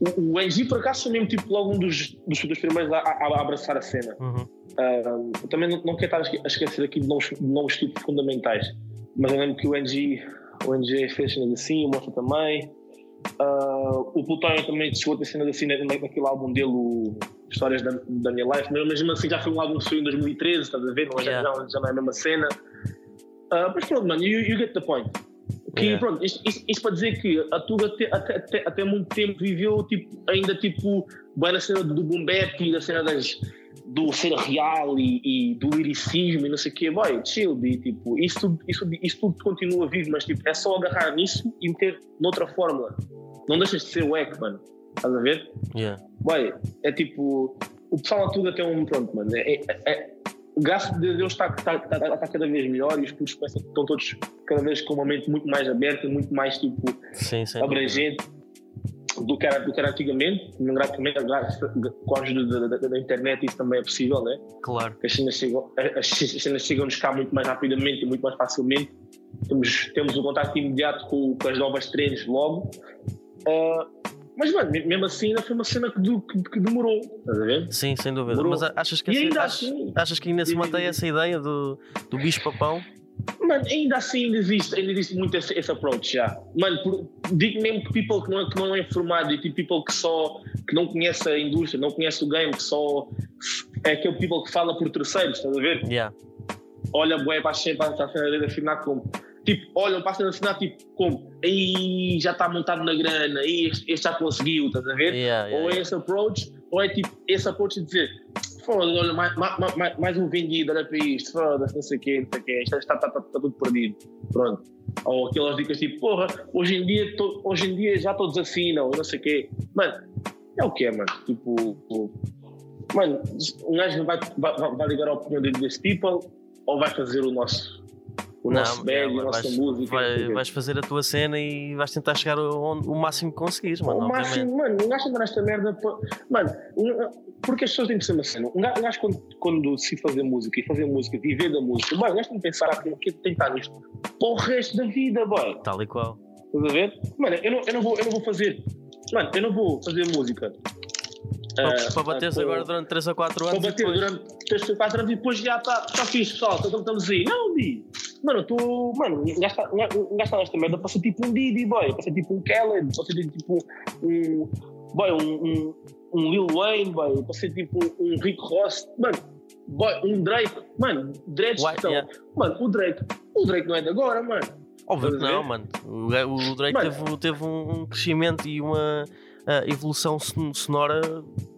O, o por acaso foi mesmo tipo logo um dos, dos, dos primeiros a, a- a abraçar a cena. Uhum. Um, eu também não, não quero estar a esque- a esquecer aqui de novos, de novos tipos fundamentais, mas eu lembro que o NG, o NG fez cenas assim, o Mostra também. Uh, o Plutónio também chegou a ter cenas assim na- naquele álbum dele, o Histórias da, da Minha Life, mas mesmo assim já foi um álbum que saiu em 2013, estás a ver? Não, Yeah. já, já não é a mesma cena. Uh, mas pronto, mano, you, you get the point. Que, Yeah. pronto, isto, isto- isto para dizer que a Tuga até, até, até, muito tempo viveu tipo, ainda tipo, bem na cena do bap e da cena das, do ser real e, e do liricismo e não sei o quê. Boy, chill, B, tipo, isso, tudo- isso, isso tudo continua vivo, mas tipo, é só agarrar nisso e meter noutra fórmula. Não deixas de ser wack, mano. Estás a ver? Yeah. Boy, é tipo, o pessoal na Tuga tem um, pronto, mano, é, é, é- graças a Deus está, está, está, está cada vez melhor e os começam- estão todos cada vez com uma mente muito mais aberta, muito mais tipo Sim, dúvida. abrangente do que, era, do que era antigamente. Graças, com a ajuda da, da- da internet isso também é possível, né? Claro. As cenas chegam, as cenas chegam-nos cá muito mais rapidamente e muito mais facilmente. Temos, temos um contacto imediato com, com as novas trends logo. Ah, mas, mano, me- mesmo assim ainda foi uma cena que, do- que- demorou, estás a ver? Sim, sem dúvida. Demorou. Mas achas que, E ainda achas, assim- achas que ainda se mantém essa ideia do, do bicho-papão? Mano, ainda assim ainda existe, ainda existe muito esse, esse approach já. Mano, por, digo mesmo que people que não, é- que não é informado e tipo people que só que não conhece a indústria, não conhece o game, que só é aquele people que fala por terceiros, estás a ver? Yeah. Olha, bué, para a cena para a cena de assinar como. Tipo, olham para a assinar tipo como. Aí já está montado na grana, aí este, este já conseguiu, estás a ver? Yeah, yeah, ou é esse approach, ou é tipo esse approach de dizer foda-se, olha, mais, mais, mais, um vendido, olha para isto, foda-se, não sei o quê, não sei o quê, está, está, está, está tudo perdido. Pronto. Ou aquelas dicas tipo, porra, hoje em dia, to- hoje em dia já todos assinam, não sei o quê. Mano, é o que é, mano. Tipo, tipo, mano, um gajo vai, vai, vai- ligar a opinião de- desse people ou vai fazer o nosso, o nosso bag, é, a nossa vais, música. não vai- vais fazer a tua cena e vais tentar chegar o máximo que conseguires, mano. o obviamente. máximo, mano, um gajo andar nesta merda. pô- Mano, porque as pessoas têm que ser uma cena. Um gajo, quando, quando decide fazer música e fazer música, viver da música, mano, um gajo tem que pensar ah, como que tentar nisto para o resto da vida, boy. Tal e qual. Estás a ver? Mano, eu não, eu não, vou, eu não vou fazer. Mano, eu não vou fazer música. Para, ah, para bateres ah, agora durante 3 ou 4 Para anos. e bater depois- durante 3 ou 4 anos e depois já está tá fixe, pessoal. Então estamos aí. Não, Di. Mano, eu estou. Mano, gajo está nesta merda para ser tipo um Didi, boy. Para ser tipo um Khaled. Para ser tipo um. Boy, um, um, um Lil Wayne, boy. Para ser tipo um Rick Ross. Mano, boy, um Drake. Mano, Drake Why- estão. yeah. Mano, o Drake. O Drake não é de agora, mano. Óbvio que a não, mano. O, o Drake Mano. teve, teve um crescimento e uma, uh, evolução sonora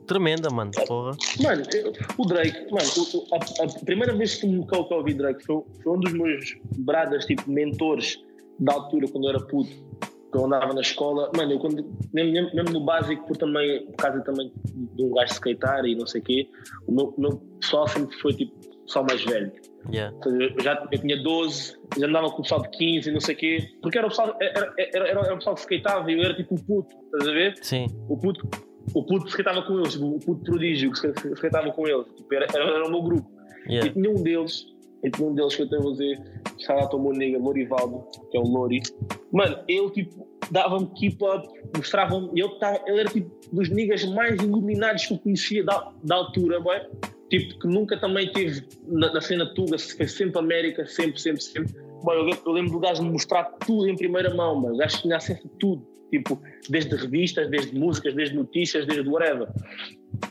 tremenda, mano. Porra. Mano, eu, o Drake, mano, a, a, primeira vez que me a ouvir Drake foi, foi um dos meus bradas, tipo, mentores da altura, quando eu era puto, que eu andava na escola. Mano, eu quando, mesmo, mesmo no básico, por, também, por causa também de um gajo skatear e não sei o quê, o meu, meu pessoal sempre foi tipo só mais velho. Yeah. Eu, já, eu tinha 12, já andava com o pessoal de 15 e não sei o quê, porque era o pessoal, era, era, era, era o pessoal que skateava e eu era tipo o puto, estás a ver? Sim. O puto, o puto que skateava com eles, tipo, o puto prodígio que skateava com eles, tipo, era, era, era o meu grupo. Yeah. E tinha um deles, e tinha um deles que eu até vou dizer, lá tomou nega, Lorivaldo, que é o Lori. Mano, ele tipo dava-me keep up, mostrava-me, ele, ele era tipo dos niggas mais iluminados que eu conhecia da, da altura, boy tipo, que nunca também teve na, na cena Tuga, fez sempre América, sempre, sempre, sempre. Bom, eu, eu, lembro do gajo me mostrar tudo em primeira mão, mas o gajo tinha acesso a tudo, tipo, desde revistas, desde músicas, desde notícias, desde whatever.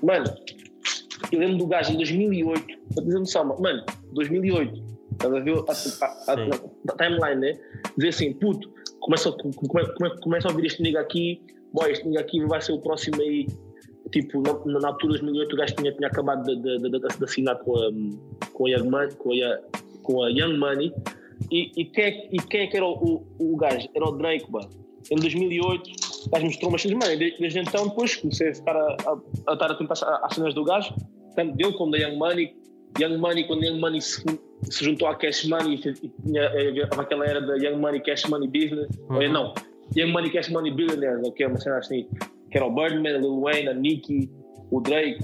Mano, eu lembro do gajo em 2008, para dizer noção, mano, 2008, estás a ver a, a, a, a, timeline, né? Dizer assim, puto, começa, come, começa a ouvir este nigga aqui, boy, este nigga aqui vai ser o próximo aí tipo, na, na altura de 2008 o gajo tinha, tinha acabado de, de, de, de, assinar com a, com a, Young Money, com a, com a Young Money e, e, quem, é, e quem é que era o, o, o gajo? Era o Drake, mano. Em 2008 o gajo mostrou umas cenas, mano, desde então depois comecei a estar a, a, a, estar atento às cenas do gajo, tanto dele como da Young Money. Young Money, quando Young Money se, se juntou à Cash Money e tinha aquela era da Young Money Cash Money Business, uhum. ou não, Young Money Cash Money Billionaires, ok, uma cena assim o Birdman, Lil Wayne, a Nicki, o Drake,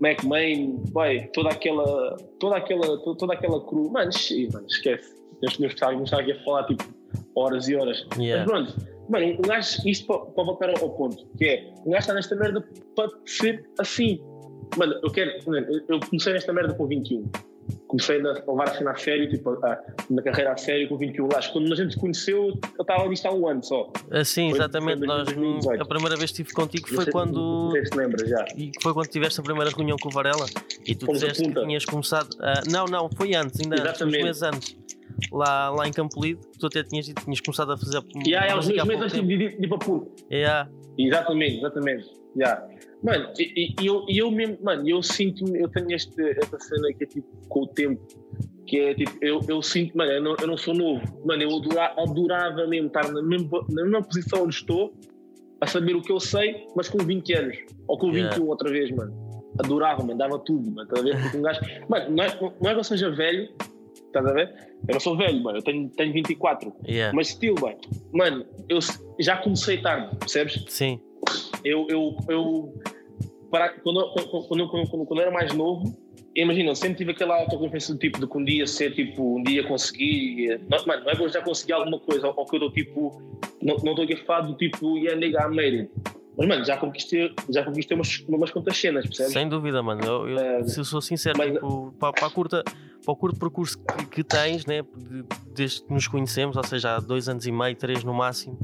McMahon, boy, toda aquela, toda aquela, toda aquela crew, mano, mano esquece. Nós que estar aqui a falar tipo horas e horas. Yeah. Mas pronto, mano, um gajo, isto para, para voltar ao, ponto, que é, um gajo está nesta merda para ser assim. Mano, eu quero, eu comecei nesta merda com 21 comecei a levar a cena a sério, tipo, a, na carreira a sério com 21 anos. Quando a gente se conheceu, eu estava nisto há um ano só. Sim, foi, exatamente. Foi Nós, a primeira vez que estive contigo foi quando. Não se lembra já. E foi quando tiveste a primeira reunião com o Varela e tu Fomos disseste que tinhas começado. Uh, não, não, foi antes, ainda antes, uns meses antes. Lá, lá em Campo Lido, tu até tinhas, tinhas começado a fazer. E yeah, há uns meses antes de ir para. Yeah. Exatamente, exatamente. Yeah. Mano, e, e eu, eu mesmo, mano, eu sinto eu tenho este, esta cena que é tipo com o tempo, que é tipo, eu, eu sinto, mano, eu não, eu não sou novo, mano, eu adorava, adorava mesmo estar na mesma, na mesma posição onde estou, a saber o que eu sei, mas com 20 anos, ou com 21 yeah. outra vez, mano. Adorava, mano, dava tudo, mano, estás a ver? Porque um gajo, mano, não é, não é que eu seja velho, estás a ver? Eu não sou velho, mano, eu tenho, tenho 24, yeah. mas estilo, mano, mano, eu já comecei tarde, percebes? Sim. Eu, eu, eu para, quando, quando, quando, quando, quando eu era mais novo, imagina, eu sempre tive aquela autoconfiança do tipo de que um dia ser tipo, um dia conseguir. Não, mano, não é que eu já consegui alguma coisa, ou que eu estou tipo, não, não estou aqui a falar do tipo, yeah, nigga, I made it. Mas, mano, já conquistei, já conquistei umas, umas quantas cenas, percebes? Sem dúvida, mano. Eu, eu é, se eu sou sincero, mas, tipo, para, para, a curta, para o curto percurso que, que tens, né, desde que nos conhecemos, ou seja, há dois anos e meio, três no máximo,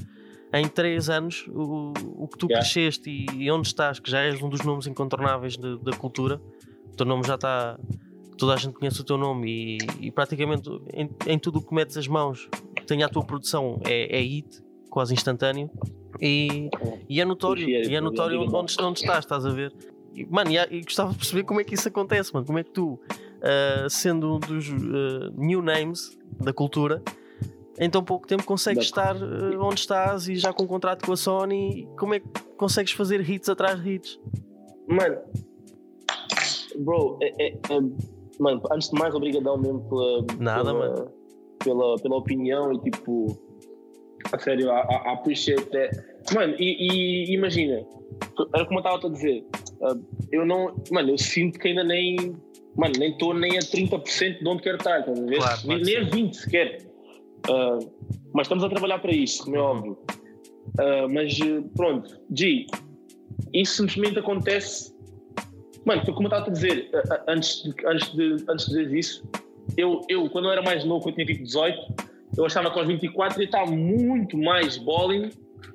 em três anos o, o que tu yeah. cresceste e, e, onde estás, que já és um dos nomes incontornáveis de, da cultura, o teu nome já está. Toda a gente conhece o teu nome e, e praticamente em, em, tudo o que metes as mãos, tem a tua produção, é, é hit, quase instantâneo. E, e é notório, e é notório onde, onde estás, estás a ver? E, mano, e, e, gostava de perceber como é que isso acontece, mano. Como é que tu, uh, sendo um dos uh, new names da cultura, em tão pouco tempo consegues estar uh, onde estás e já com um contrato com a Sony. Como é que consegues fazer hits atrás de hits? Mano, bro, é, é, é, mano, antes de mais, obrigadão mesmo pela, Nada, pela, mano. Pela, pela opinião e tipo, a sério, a, a appreciate that. Mano, e, e, imagina, era como eu estava a dizer, uh, eu não, mano, eu sinto que ainda nem, mano, nem estou nem a 30% de onde quero estar, estás a ver? Claro, nem, nem a 20 sequer. Uh, mas estamos a trabalhar para isso, como é óbvio. Uh, mas pronto, G, isso simplesmente acontece. Mano, como eu estava a dizer, antes de, antes, de, antes de dizer isso, eu, eu, quando eu era mais novo, eu tinha tipo 18, eu achava que aos 24 ia estar muito mais bowling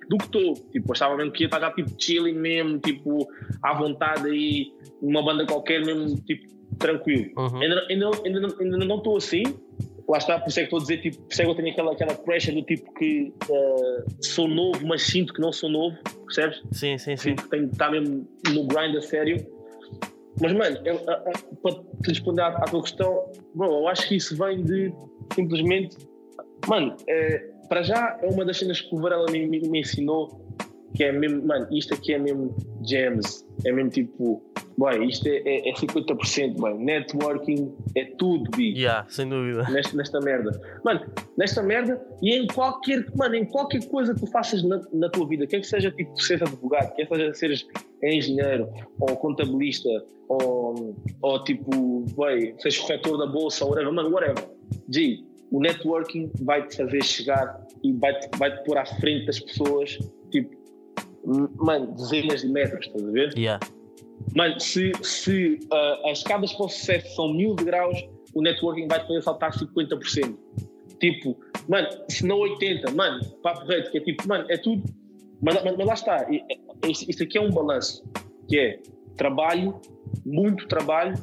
do que estou. Tipo, achava mesmo que ia estar tipo chilling mesmo, tipo, à vontade aí, numa banda qualquer mesmo, tipo, tranquilo. Uhum. Ainda, ainda, ainda, ainda não estou assim, lá está, por isso é que estou a dizer, tipo, por isso é que eu tenho aquela, aquela pressure do tipo que uh, sou novo, mas sinto que não sou novo, percebes? Sim, sim, sim. Sinto que tenho que estar mesmo no grind a sério. Mas, mano, eu, uh, uh, para te responder à, à, tua questão, bom, eu acho que isso vem de simplesmente. Mano, é, para já é uma das cenas que o Varela me, me, me ensinou, que é mesmo, mano, isto aqui é mesmo gems, é mesmo tipo Bem, isto é, é, é 50%, bem. Networking é tudo, Big. Yeah, sem dúvida. Nesta, nesta merda. Mano, nesta merda e em qualquer, mano, em qualquer coisa que tu faças na, na tua vida, quer que seja tipo ser advogado, quer seja seres engenheiro, ou contabilista, ou, ou tipo, bem, seres corretor da bolsa, whatever, mano, whatever. G, o networking vai te fazer chegar e vai-te vai -te pôr à frente das pessoas, tipo, mano, dezenas de metros, estás a ver? Yeah. Mano, se, se uh, as escadas para o sucesso são mil degraus, o networking vai poder saltar 50%. Tipo, mano, se não 80%, mano, papo reto, que é tipo, mano, é tudo. Mas, mas, mas lá está, isto aqui é um balanço, que é trabalho, muito trabalho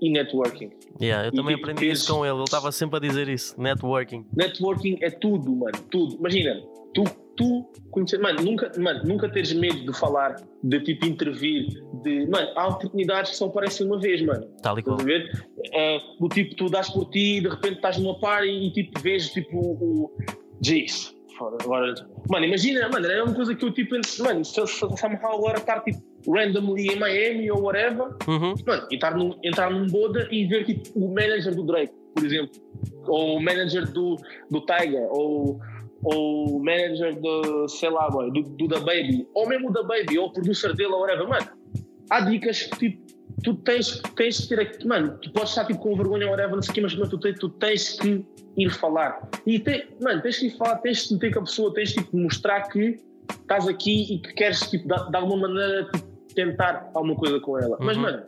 e networking. Yeah, eu e também aprendi isso com ele, ele estava sempre a dizer isso, networking. Networking é tudo, mano, tudo. Imagina, tu tu conhecer, mano, nunca, mano, nunca teres medo de falar, de tipo intervir, de, mano, há oportunidades que só aparecem uma vez, mano. Tal e qual. Ver? Uh, do tipo, tu dás por ti de repente estás numa par e, e tipo, vês tipo o. Jeez, agora. Mano, imagina, mano, era uma coisa que eu tipo, mano, se, se somehow agora estar tipo randomly em Miami ou whatever, uhum. mano, e estar num, entrar num boda e ver tipo o manager do Drake, por exemplo, ou o manager do, do Tiger, ou ou o manager do, sei lá, boy, do, do da Baby, ou mesmo da Baby, ou o producer dele, ou whatever, mano, há dicas que tipo, tu tens, tens que ter aqui, mano, tu podes estar tipo com vergonha ou whatever, não sei o que, mas, tu, tens, tu tens que ir falar. E tem, mano, tens que ir falar, tens que meter com a pessoa, tens tipo mostrar que estás aqui e que queres tipo, de, de alguma maneira tipo, tentar alguma coisa com ela. Uhum. Mas, mano,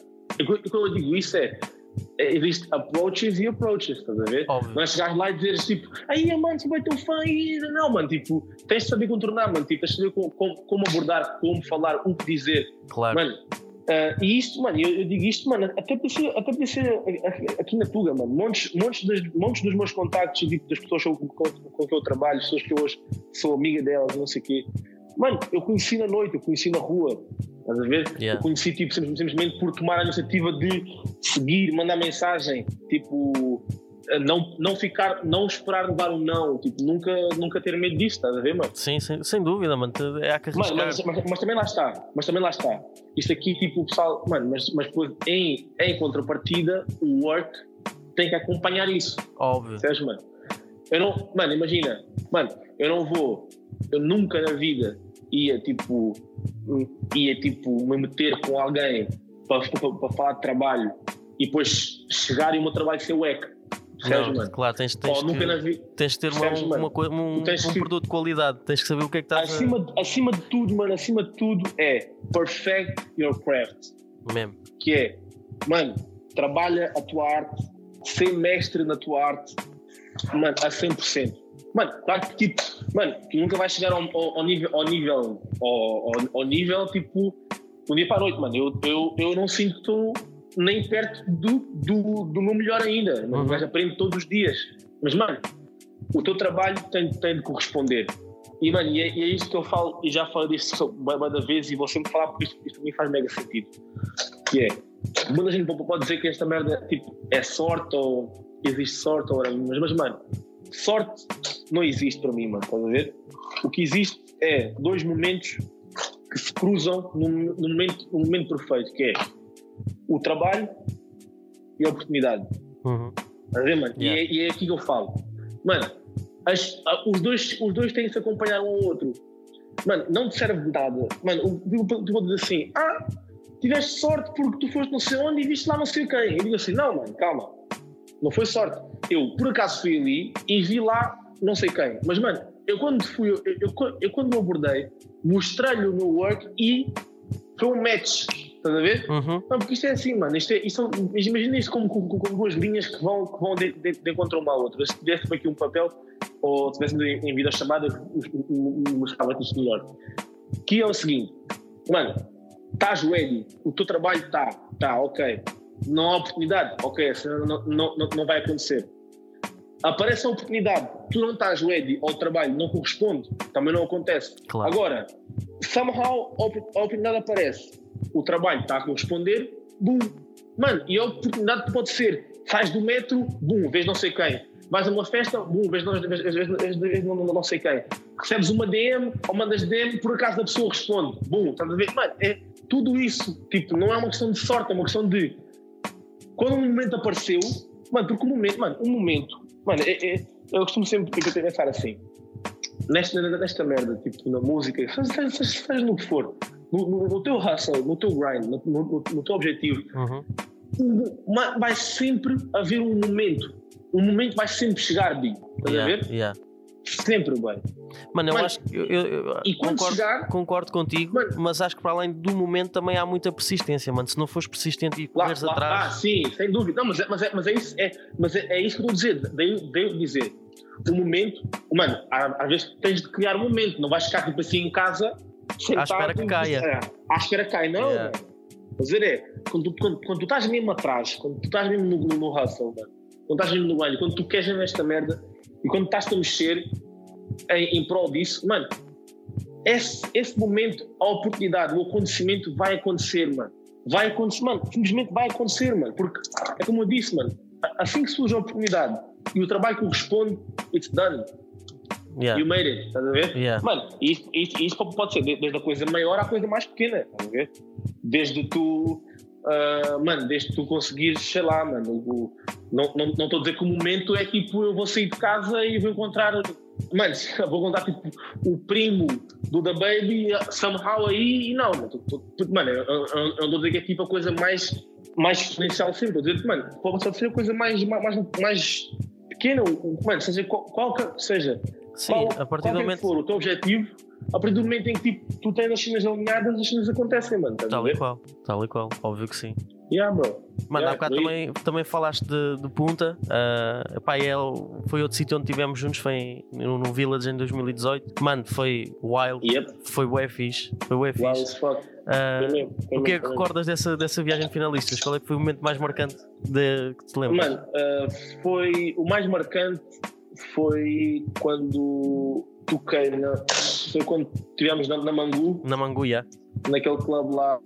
quando eu digo isso é é, existe approaches e approaches, estás a ver? Óbvio. Não é chegares lá e dizeres tipo, aí mano, sou bem teu fã e não, mano, tipo, tens de saber contornar, mano, tipo, tens de saber como, como, abordar, como falar, o que dizer. Claro. Mano, uh, e isto, mano, eu, eu, digo isto, mano, até para ser, até para ser aqui na Tuga, mano, montes, montes, das, montes dos meus contactos, tipo, das pessoas com, com, com que eu trabalho, pessoas que eu hoje sou amiga delas, não sei o quê, mano, eu conheci na noite, eu conheci na rua, Estás a ver? Yeah. Eu conheci tipo, simplesmente por tomar a iniciativa de seguir, mandar mensagem, tipo, não, não ficar, não esperar levar um não, tipo, nunca, nunca ter medo disso, estás a ver, mano? Sim, sem, sem dúvida, mano. É a que mas, mas, mas, mas, também lá está, mas também lá está. Isto aqui, tipo, o pessoal, mano, mas, mas depois em, em contrapartida, o work tem que acompanhar isso. Óbvio. Sabes, mano? Eu não, mano, imagina, mano, eu não vou, eu nunca na vida ia tipo ia tipo me meter com alguém para, para, para falar de trabalho e depois chegar e o meu trabalho ser o EC. Não, mano? Claro, tens, tens, que, vi... tens de ter uma, uma, uma, um, um produto de qualidade, tens que saber o que é que estás acima, a... acima de tudo, mano, acima de tudo é perfect your craft. Mesmo. Que é, mano, trabalha a tua arte, ser mestre na tua arte, mano, a 100%. Mano, claro que tipo, mano, tu nunca vais chegar ao, ao, ao nível, ao nível, ao, ao, nível tipo, um dia para a noite, mano. Eu, eu, eu não sinto nem perto do, do, do meu melhor ainda. Uhum. Mas aprendo todos os dias. Mas, mano, o teu trabalho tem, tem de corresponder. E, mano, e é, e é isso que eu falo, e já falei disso da vez, e vou sempre falar porque isto, isto para mim faz mega sentido. Que é, muita gente pode dizer que esta merda tipo, é sorte ou existe sorte, ou, mas, mas, mano, sorte não existe para mim, mano, estás a ver? O que existe é dois momentos que se cruzam no, no, momento, no momento perfeito, que é o trabalho e a oportunidade. Uhum. Estás a ver, mano? Yeah. E, é, e, é, aqui que eu falo. Mano, as, os, dois, os dois têm que se acompanhar um ao outro. Mano, não te serve de nada. Mano, tu vou dizer assim, ah, tiveste sorte porque tu foste não sei onde e viste lá não sei quem. Eu digo assim, não, mano, calma. Não foi sorte. Eu, por acaso, fui ali e vi lá não sei quem. Mas, mano, eu quando fui, eu, eu, eu quando me abordei, mostrei-lhe o meu work e foi um match. Estás a ver? Uhum. Não, porque isto é assim, mano. Isto é, isto, imagina isto como, como, como, duas linhas que vão, que vão de, de, de encontro uma à outra. Se tivesse aqui um papel ou tivesse em, em videochamada, mostrava isto melhor. Que é o seguinte, mano, estás ready, o teu trabalho está, está, ok não há oportunidade, ok, não, não, não, não vai acontecer. aparece a oportunidade, tu não estás ready ao trabalho, não corresponde, também não acontece. Claro. Agora, somehow a op- a oportunidade aparece, o trabalho está a corresponder, boom. Mano, e a oportunidade pode ser, sais do metro, boom, vês não sei quem. Vais a uma festa, boom, vês não, vês, vês, vês, vês não, não sei quem. Recebes uma DM ou mandas DM, por acaso a pessoa responde, boom, estás a ver? Mano, é tudo isso, tipo, não é uma questão de sorte, é uma questão de quando o momento apareceu, mano, porque o momento, mano, o momento, mano, é, é- eu costumo sempre pensar assim, nesta, nesta merda, tipo, na música, seja, seja, seja no que for, no, no- no teu hustle, no teu grind, no, no- teu objetivo, Uhum. um- vai sempre haver um momento. Um momento vai sempre chegar, Bi. Estás a Yeah, ver? yeah. Sempre, bem. Mano, eu Mano, acho que eu, eu- e concordo, chegar- concordo contigo, Mano. mas acho que para além do momento também há muita persistência, mano. Se não fores persistente e lá, atrás. ah, sim, sem dúvida. Não, mas, é, mas, é, mas, é, isso, é, mas é, é isso que eu estou a dizer. Daí eu dizer. O momento, mano, às vezes tens de criar um momento. Não vais ficar tipo assim em casa. sentado, espera que caia. É, à espera que caia. Não, Yeah. mano. Dizer, é, quando tu, quando, quando tu estás mesmo atrás, quando tu estás mesmo no, no, no hustle, mano, quando estás mesmo no banho, quando tu queres mesmo esta merda e quando estás a mexer em, em prol disso, mano, esse, esse momento, a oportunidade, o acontecimento vai acontecer, mano. Vai acontecer, mano. Simplesmente vai acontecer, mano. Porque é como eu disse, mano. Assim que surge a oportunidade e o trabalho corresponde, it's done. Yeah. You made it, estás a ver? Yeah. Mano, isso, isso, isso pode ser de- desde a coisa maior à coisa mais pequena, estás a ver? Desde tu, ah, mano, desde tu conseguires, sei lá, mano, o- não estou não, não estou a dizer que o momento é tipo, eu vou sair de casa e vou encontrar, mano, vou encontrar tipo o primo do The Baby somehow aí e não, mano, tô- tô- mano, eu, eu, eu não estou a dizer que é tipo a coisa mais, mais exponencial sempre, estou a dizer que, mano, pode ser a coisa mais, mais, mais pequena, mano, seja qual, qual que seja, Sim, qual, a partir do momento. for o teu objetivo, a partir do momento em que tipo, tu tens as cenas alinhadas, as cenas acontecem, mano. A Tal e qual, tal e qual, óbvio que sim. Yeah, bro. Mano, Yeah, há bocado também, também falaste de, de Punta. Uh, epá, e ele, foi outro sítio onde estivemos juntos, foi no, no Village em 2018. Mano, foi wild, Yep, foi bué fixe. Foi bué wild fixe. as fuck. Uh, Foi mesmo, foi o que é que recordas dessa, dessa viagem de finalistas? Qual é que foi o momento mais marcante de, que te lembras? Mano, ah, foi o mais marcante foi quando toquei na, foi quando estivemos na, na Mangu, Na Manguia. naquele clube lá,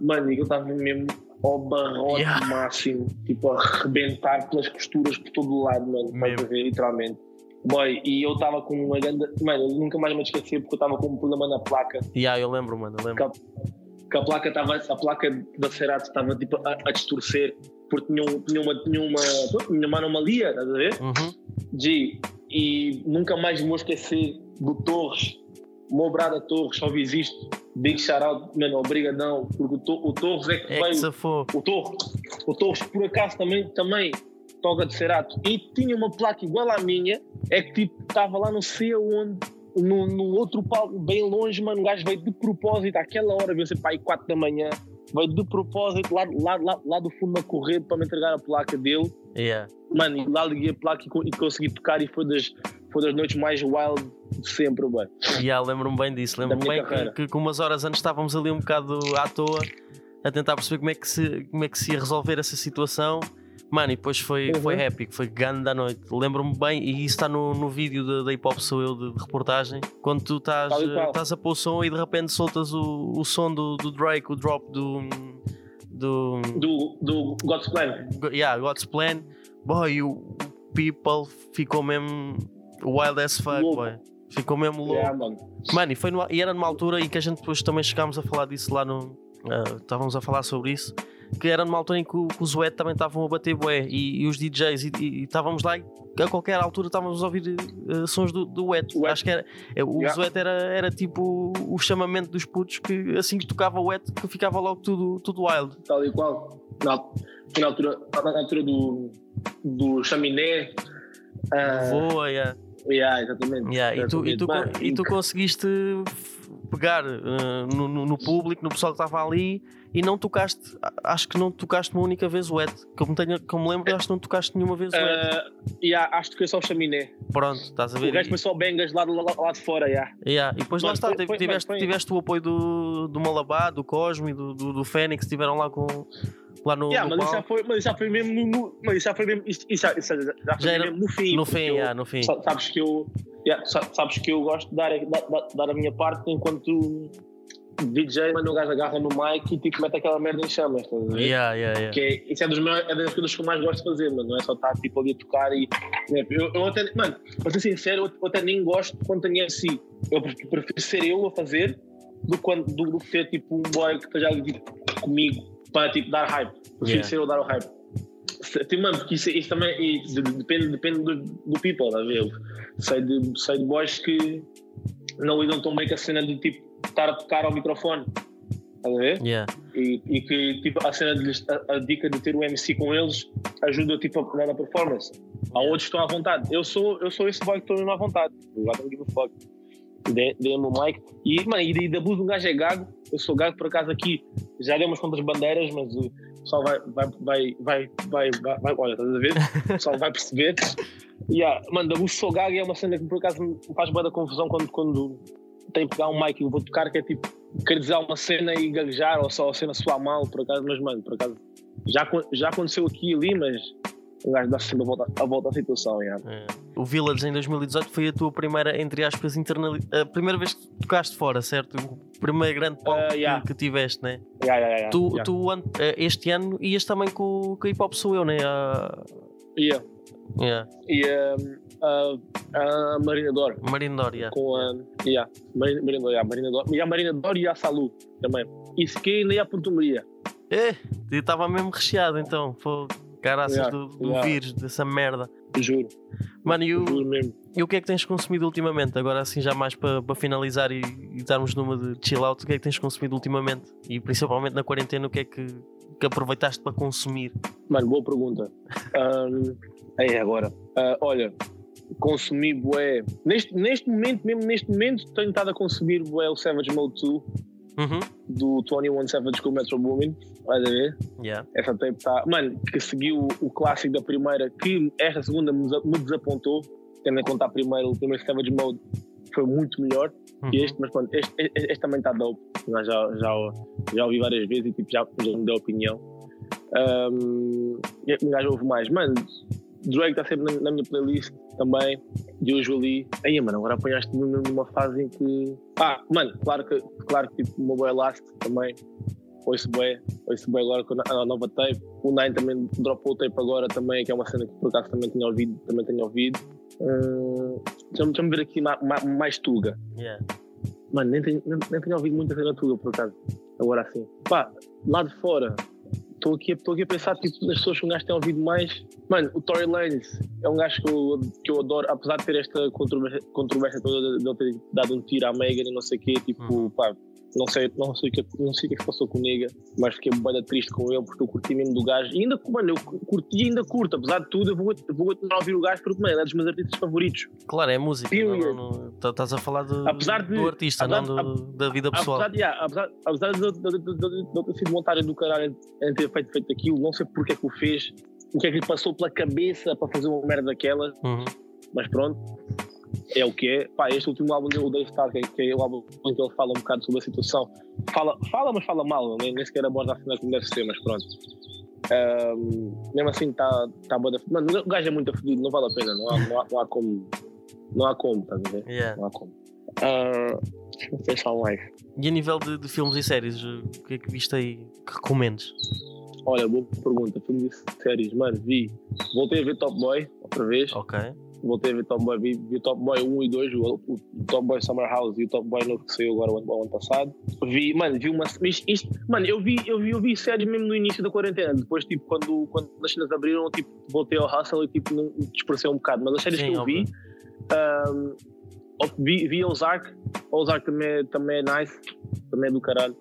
mano, e eu estava mesmo ao barrote Yeah. máximo, tipo a arrebentar pelas costuras por todo o lado, mano, estás a ver, literalmente. Boy, e eu estava com uma grande. Mano, eu nunca mais me esqueci porque eu estava com um problema na placa. Yeah, eu lembro, mano, eu lembro. que a placa estava a placa da Cerato estava tipo a, a distorcer porque tinha, um- tinha uma tinha uma tinha uma anomalia estás a ver Uhum. G e nunca mais vou esquecer do Torres o meu brada Torres só isto big shout out mano obrigadão porque o, To- o Torres é que É que veio for. o Torres o Torres por acaso também também toca de Cerato e tinha uma placa igual à minha é que tipo estava lá não sei aonde no, no outro palco, bem longe, mano, o gajo veio de propósito, àquela hora, veio ser para aí 4 da manhã, veio de propósito lá, lá, lá, lá do fundo da correia para me entregar a placa dele. Yeah. Mano, lá liguei a placa e, e consegui tocar e foi das, foi das noites mais wild de sempre, mano. Yeah, lembro-me bem disso. Lembro-me bem que, que umas horas antes estávamos ali um bocado à toa a tentar perceber como é que se, como é que se ia resolver essa situação. Mano, e depois foi, Uhum. foi épico, foi grande da noite. Lembro-me bem, e isso está no, no vídeo da, Hip Hop Sou Eu de, de reportagem, quando tu estás eh, estás a pôr o som e de repente soltas o, o som do, do Drake, o drop do. do. Do, do God's Plan. yeah, God's Plan. Boy, o, People ficou mesmo wild as fuck, Louco. boy. Ficou mesmo louco. Yeah, mano. Mano, e, foi numa- e era numa altura em que a gente depois também chegámos a falar disso lá no. ah, estávamos a falar sobre isso. Que era numa altura em que, o- que os Wet também estavam a bater bué e, e os DJs, e, estávamos lá e a qualquer altura estávamos a ouvir eh, sons do, do Wet. Wet. Acho que era. é, O Yeah. Wet era, era tipo o chamamento dos putos que assim que tocava o Wet que ficava logo tudo, tudo wild. Tal e qual. Na, na altura, na altura do, do chaminé. ah, Voa, yeah. yeah, exatamente. Yeah, e, tu, e, tu, e tu conseguiste pegar eh, no, no- no público, no pessoal que estava ali e não tocaste, acho que não tocaste uma única vez o Ed. Que eu me, tenho, que eu me lembro, acho que não tocaste nenhuma vez o Ed. Ah, yeah, acho que foi só o chaminé. Pronto, estás a O ver? E, foi só bengas lá, lá, lá de fora, yeah. yeah, e depois lá Mano, está, foi- foi- tiveste, foi- tiveste o apoio do, do Malabar, do Cosmo e do, do, do Fênix, estiveram lá com, lá no. Yeah, no mas, isso já foi, mas isso já foi mesmo no. no- mas isso já foi mesmo. Isso, isso já, isso já, já foi Já era mesmo no fim. no fim, eu- yeah, no fim. sa- Sabes que eu. yeah, sa- sabes que eu gosto de dar, dar- dar a minha parte enquanto DJ, mano, o gajo agarra no mic e tipo mete aquela merda em chamas, estás a ver? Yeah, yeah, yeah. Que é, isso é, dos maiores, é das coisas que eu mais gosto de fazer, mano. Não é só estar tipo, ali a tocar e. Eu, eu até, mano, para ser sincero, eu, eu até nem gosto quando tenho MC. Eu prefiro, ser eu a fazer do que, quando, do, do que ter tipo um boy que esteja ali tipo, comigo para tipo, dar hype. Prefiro Yeah. ser eu a dar o hype. Tipo, mano, porque isso, isso também de- de- depende, depende do, do people, tá a ver? Sei de, sei de boys que não lidam tão bem com a cena de tipo estar a tocar ao microfone. Estás a ver? Yeah. e, e que tipo, a cena de, a, a dica de ter o MC com eles ajuda tipo, a dar a performance. Há outros que estão à vontade. Eu sou, eu sou esse boy que estou mesmo à vontade. Eu já não give a fuck. Dei dei no mic. E, mano, e da blues um gajo é gago. Eu sou gago por acaso aqui. Já dei umas quantas bandeiras, mas o pessoal vai, vai, vai, vai, vai, vai, vai olha, estás a ver? O vai perceber. Yeah, mano, gago e é uma cena que por acaso me faz boa da confusão quando, quando que pegar um mic e vou tocar, que é tipo, quer dizer uma cena e gaguejar ou só a cena soar mal, por acaso, mas mano, por acaso, já, já aconteceu aqui e ali, mas o gajo dá sempre a volta, a volta à situação, yeah. É. O Village em 2018 foi a tua primeira, entre aspas, a primeira vez que tocaste fora, certo? O primeiro grande palco Ah, yeah. que, que tiveste, né? Yeah, yeah, yeah, tu, yeah. tu eh, este ano ias também com, com o Hip Hop Sou Eu, né? Ah, Yeah. yeah. E um, a, a Marina Dor, Marino Dor, yeah. com a yeah, Marina, Marina, Dor, yeah, Marina Dor, e a Marina Dor e a Salu também. E ainda ia a Porto Hungria. É, estava mesmo recheado então. Pô, caraças Yeah, do, do yeah. vírus, dessa merda. Juro, Mano, e o, juro mesmo. e o que é que tens consumido ultimamente? Agora assim já mais para para finalizar e, e darmos numa de chill out, o que é que tens consumido ultimamente? E principalmente na quarentena, o que é que, que aproveitaste para consumir? Mano, boa pergunta. Um, é agora. Ah, olha, consumi bué. Neste, neste momento, mesmo neste momento, tenho estado a consumir bué o Savage Mode 2 Uhum. do 21 Savage com o Metro Boomin. Vais a ver? Yeah. Essa tape está. Mano, que seguiu o clássico da primeira, que esta segunda me, desa- me desapontou, tendo em conta a primeira, o primeiro Savage Mode foi muito melhor Uhum. que este, mas pronto, este, este, este também está dope. Já, já, já, já ouvi várias vezes e tipo, já, já me deu opinião. Um, e o gajo ouve mais. Mano, Drake está sempre na, na minha playlist também. Usually. Aí, mano, agora apanhaste-me numa fase em que. Ah, mano, claro que, claro que tipo, uma boa last também. Ouço bem, ouço bem agora com a, nova tape. O Nine também dropou o tape agora também, que é uma cena que por acaso também tinha ouvido. Também tenho ouvido. Hum, deixa-me ver aqui ma- ma- mais Tuga. Yeah. Mano, nem tenho, nem, nem tenho ouvido muita cena tua, por acaso. Agora sim. Pá, lá de fora, estou aqui, aqui a pensar tipo, nas pessoas que um gajo tem ouvido mais. Mano, o Tory Lanez é um gajo que eu, que eu adoro, apesar de ter esta controvérsia, controvérsia toda de ele ter dado um tiro à Megan e não sei o quê, tipo, Uhum. pá. Não sei, não, sei o que, não sei o que é que passou com o Nega, mas fiquei bem triste com ele porque eu curti mesmo do gajo. E ainda, mano, eu curti e ainda curto, apesar de tudo, eu vou, continuar a ouvir o gajo porque, mano, é dos meus artistas favoritos. Claro, é música. Não- não- não- tá- Estás a falar do, Apesar de- do artista, apesar não do- da vida pessoal. Apesar, de- yeah, apesar, apesar de, eu ter sido vontade do caralho em ter feito, feito aquilo, não sei porque é que o fez, o que é que lhe passou pela cabeça para fazer uma merda daquela, Uhum. mas pronto, é o que é. Pá, este último álbum dele, o Dave Star, que é, que é o álbum em que ele fala um bocado sobre a situação, fala, fala mas fala mal, nem, nem sequer aborda a cena como deve ser, mas pronto. Ahm, mesmo assim, está tá boa da- Mano, o gajo é muito afedido, não vale a pena, não há, não há, não há como. Não há como, estás a ver? Yeah. Não há como. Ah, Deixa-me pensar mais. E a nível de, de filmes e séries, o que é que viste aí que recomendes? Olha, boa pergunta. Filmes e séries, mano, vi. Voltei a ver Top Boy outra vez. Ok. Voltei a ver Top Boy. Vi, vi Top Boy 1 e 2, o, o, Top Boy Summer House e o Top Boy novo que saiu agora o ano, o ano passado. Vi, mano, vi uma. Isto, mano, eu vi, eu, vi, eu vi séries mesmo no início da quarentena. Depois, tipo, quando, quando as cenas abriram, tipo, voltei ao hustle e tipo, não, dispersei um bocado. Mas as séries Sim, que eu vi. ahm, vi, vi Ozark. Ozark também, é- também é nice. Também é do caralho.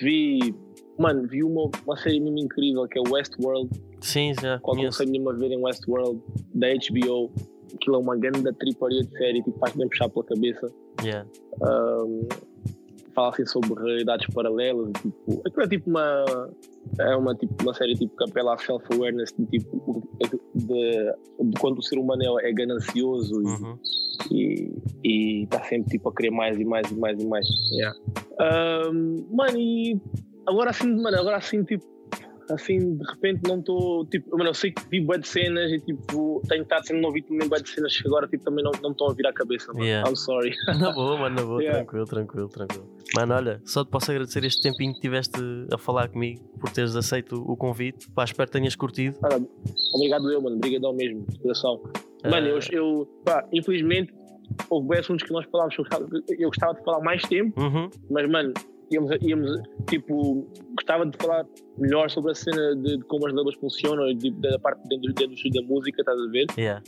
Vi. Mano, vi uma, uma série mesmo incrível que é Westworld. Sim, já Qual conheço. aconselho nenhuma ver em Westworld, da HBO. Aquilo é uma grande triparia de série, tipo, faz bem puxar pela cabeça. Yeah. Um, fala assim sobre realidades paralelas. Tipo, aquilo é tipo uma. É uma, tipo, uma série tipo que apela à self-awareness de, tipo, de, de quando o ser humano é, é ganancioso e, Uhum. e e está sempre tipo a querer mais e mais e mais e mais. Yeah. Um, mano, e agora assim, mano, agora assim, tipo, assim, de repente não estou. Tipo, mano, eu sei que vi bué de cenas e tipo, tenho estado sendo ouvido também bué de cenas que agora tipo, também não, não estão a vir à cabeça, mano. Yeah. I'm sorry. Na boa, mano, na boa, Yeah. tranquilo, tranquilo, tranquilo. Mano, olha, só te posso agradecer este tempinho que tiveste a falar comigo por teres aceito o convite. Pá, espero que tenhas curtido. Obrigado eu, mano. Obrigadão mesmo, de coração. Mano, eu, Ah, eu pá, infelizmente, houve assuntos que nós eu gostava, eu gostava de falar mais tempo, uhum, mas, mano, íamos, íamos tipo, gostava de falar melhor sobre a cena de, de como as labels funcionam e de- da parte dentro, dentro da música, estás a ver? yeah.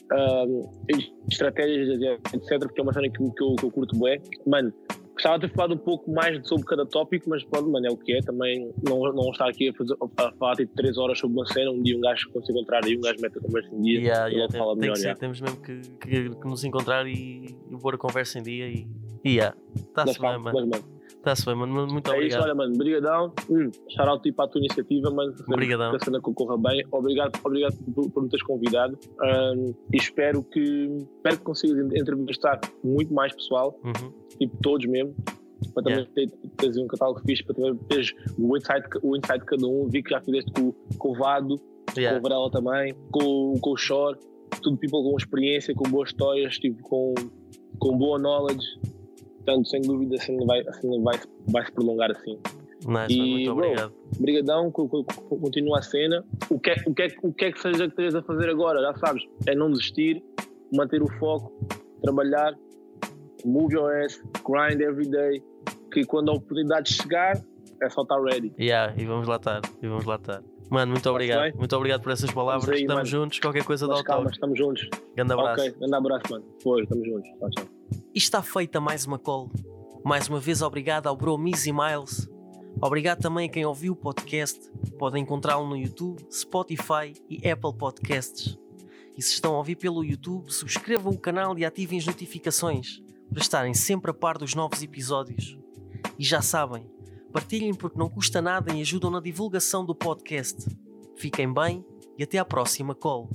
estratégias, etc., porque é uma cena que, que, eu, que eu curto bem. Mano, gostava de ter falado um pouco mais sobre cada tópico, mas pronto, mano, é o que é. Também não, não estar aqui a, fazer, a falar tipo 3 horas sobre uma cena, um dia um gajo se encontrar e um gajo mete a conversa em dia. Yeah, e yeah, tem, fala tem melhor. que ser, temos mesmo que, que- que nos encontrar e, e pôr a conversa em dia e. e yeah. Está-se bem, mano. mas, mano, Está-se bem, mano. Muito é isso, obrigado. olha, mano, brigadão. Hum, shout out tipo, à tua iniciativa, mano. Obrigadão. Que a cena corra bem. Obrigado, obrigado por, por me teres convidado. Um, e espero que, espero que consigas entrevistar muito mais pessoal. Uhum. tipo todos mesmo, para também ter, teres um catálogo fixe, para também teres o insight, o insight de cada um. Vi que já fizeste com, com o Vado, Yeah. com o Varela também, com, com o Shore, tudo people com experiência, com boas histórias, tipo, com, com boa knowledge. Portanto, sem dúvida, assim vai, assim vai, vai se prolongar assim. Nice, E, muito obrigado. Co- co- continua a cena. O que, é, o, que é, o que é que seja que estejas a fazer agora, já sabes, é não desistir, manter o foco, trabalhar, move your ass, grind every day, que quando a oportunidade chegar, é só estar ready. Yeah, e vamos lá estar. E vamos lá estar. Mano, muito obrigado. Muito obrigado por essas palavras. aí, Estamos mano. juntos. Qualquer coisa dá Mas o toque. estamos juntos. Grande abraço. Ok, grande abraço, mano. Foi, estamos juntos. Tchau, tchau. E está feita mais uma call. Mais uma vez, obrigado ao Bro Mizzy Miles. Obrigado também a quem ouviu o podcast. Podem encontrá-lo no YouTube, Spotify e Apple Podcasts. E se estão a ouvir pelo YouTube, subscrevam o canal e ativem as notificações para estarem sempre a par dos novos episódios. E já sabem, partilhem porque não custa nada e ajudam na divulgação do podcast. Fiquem bem e até à próxima call.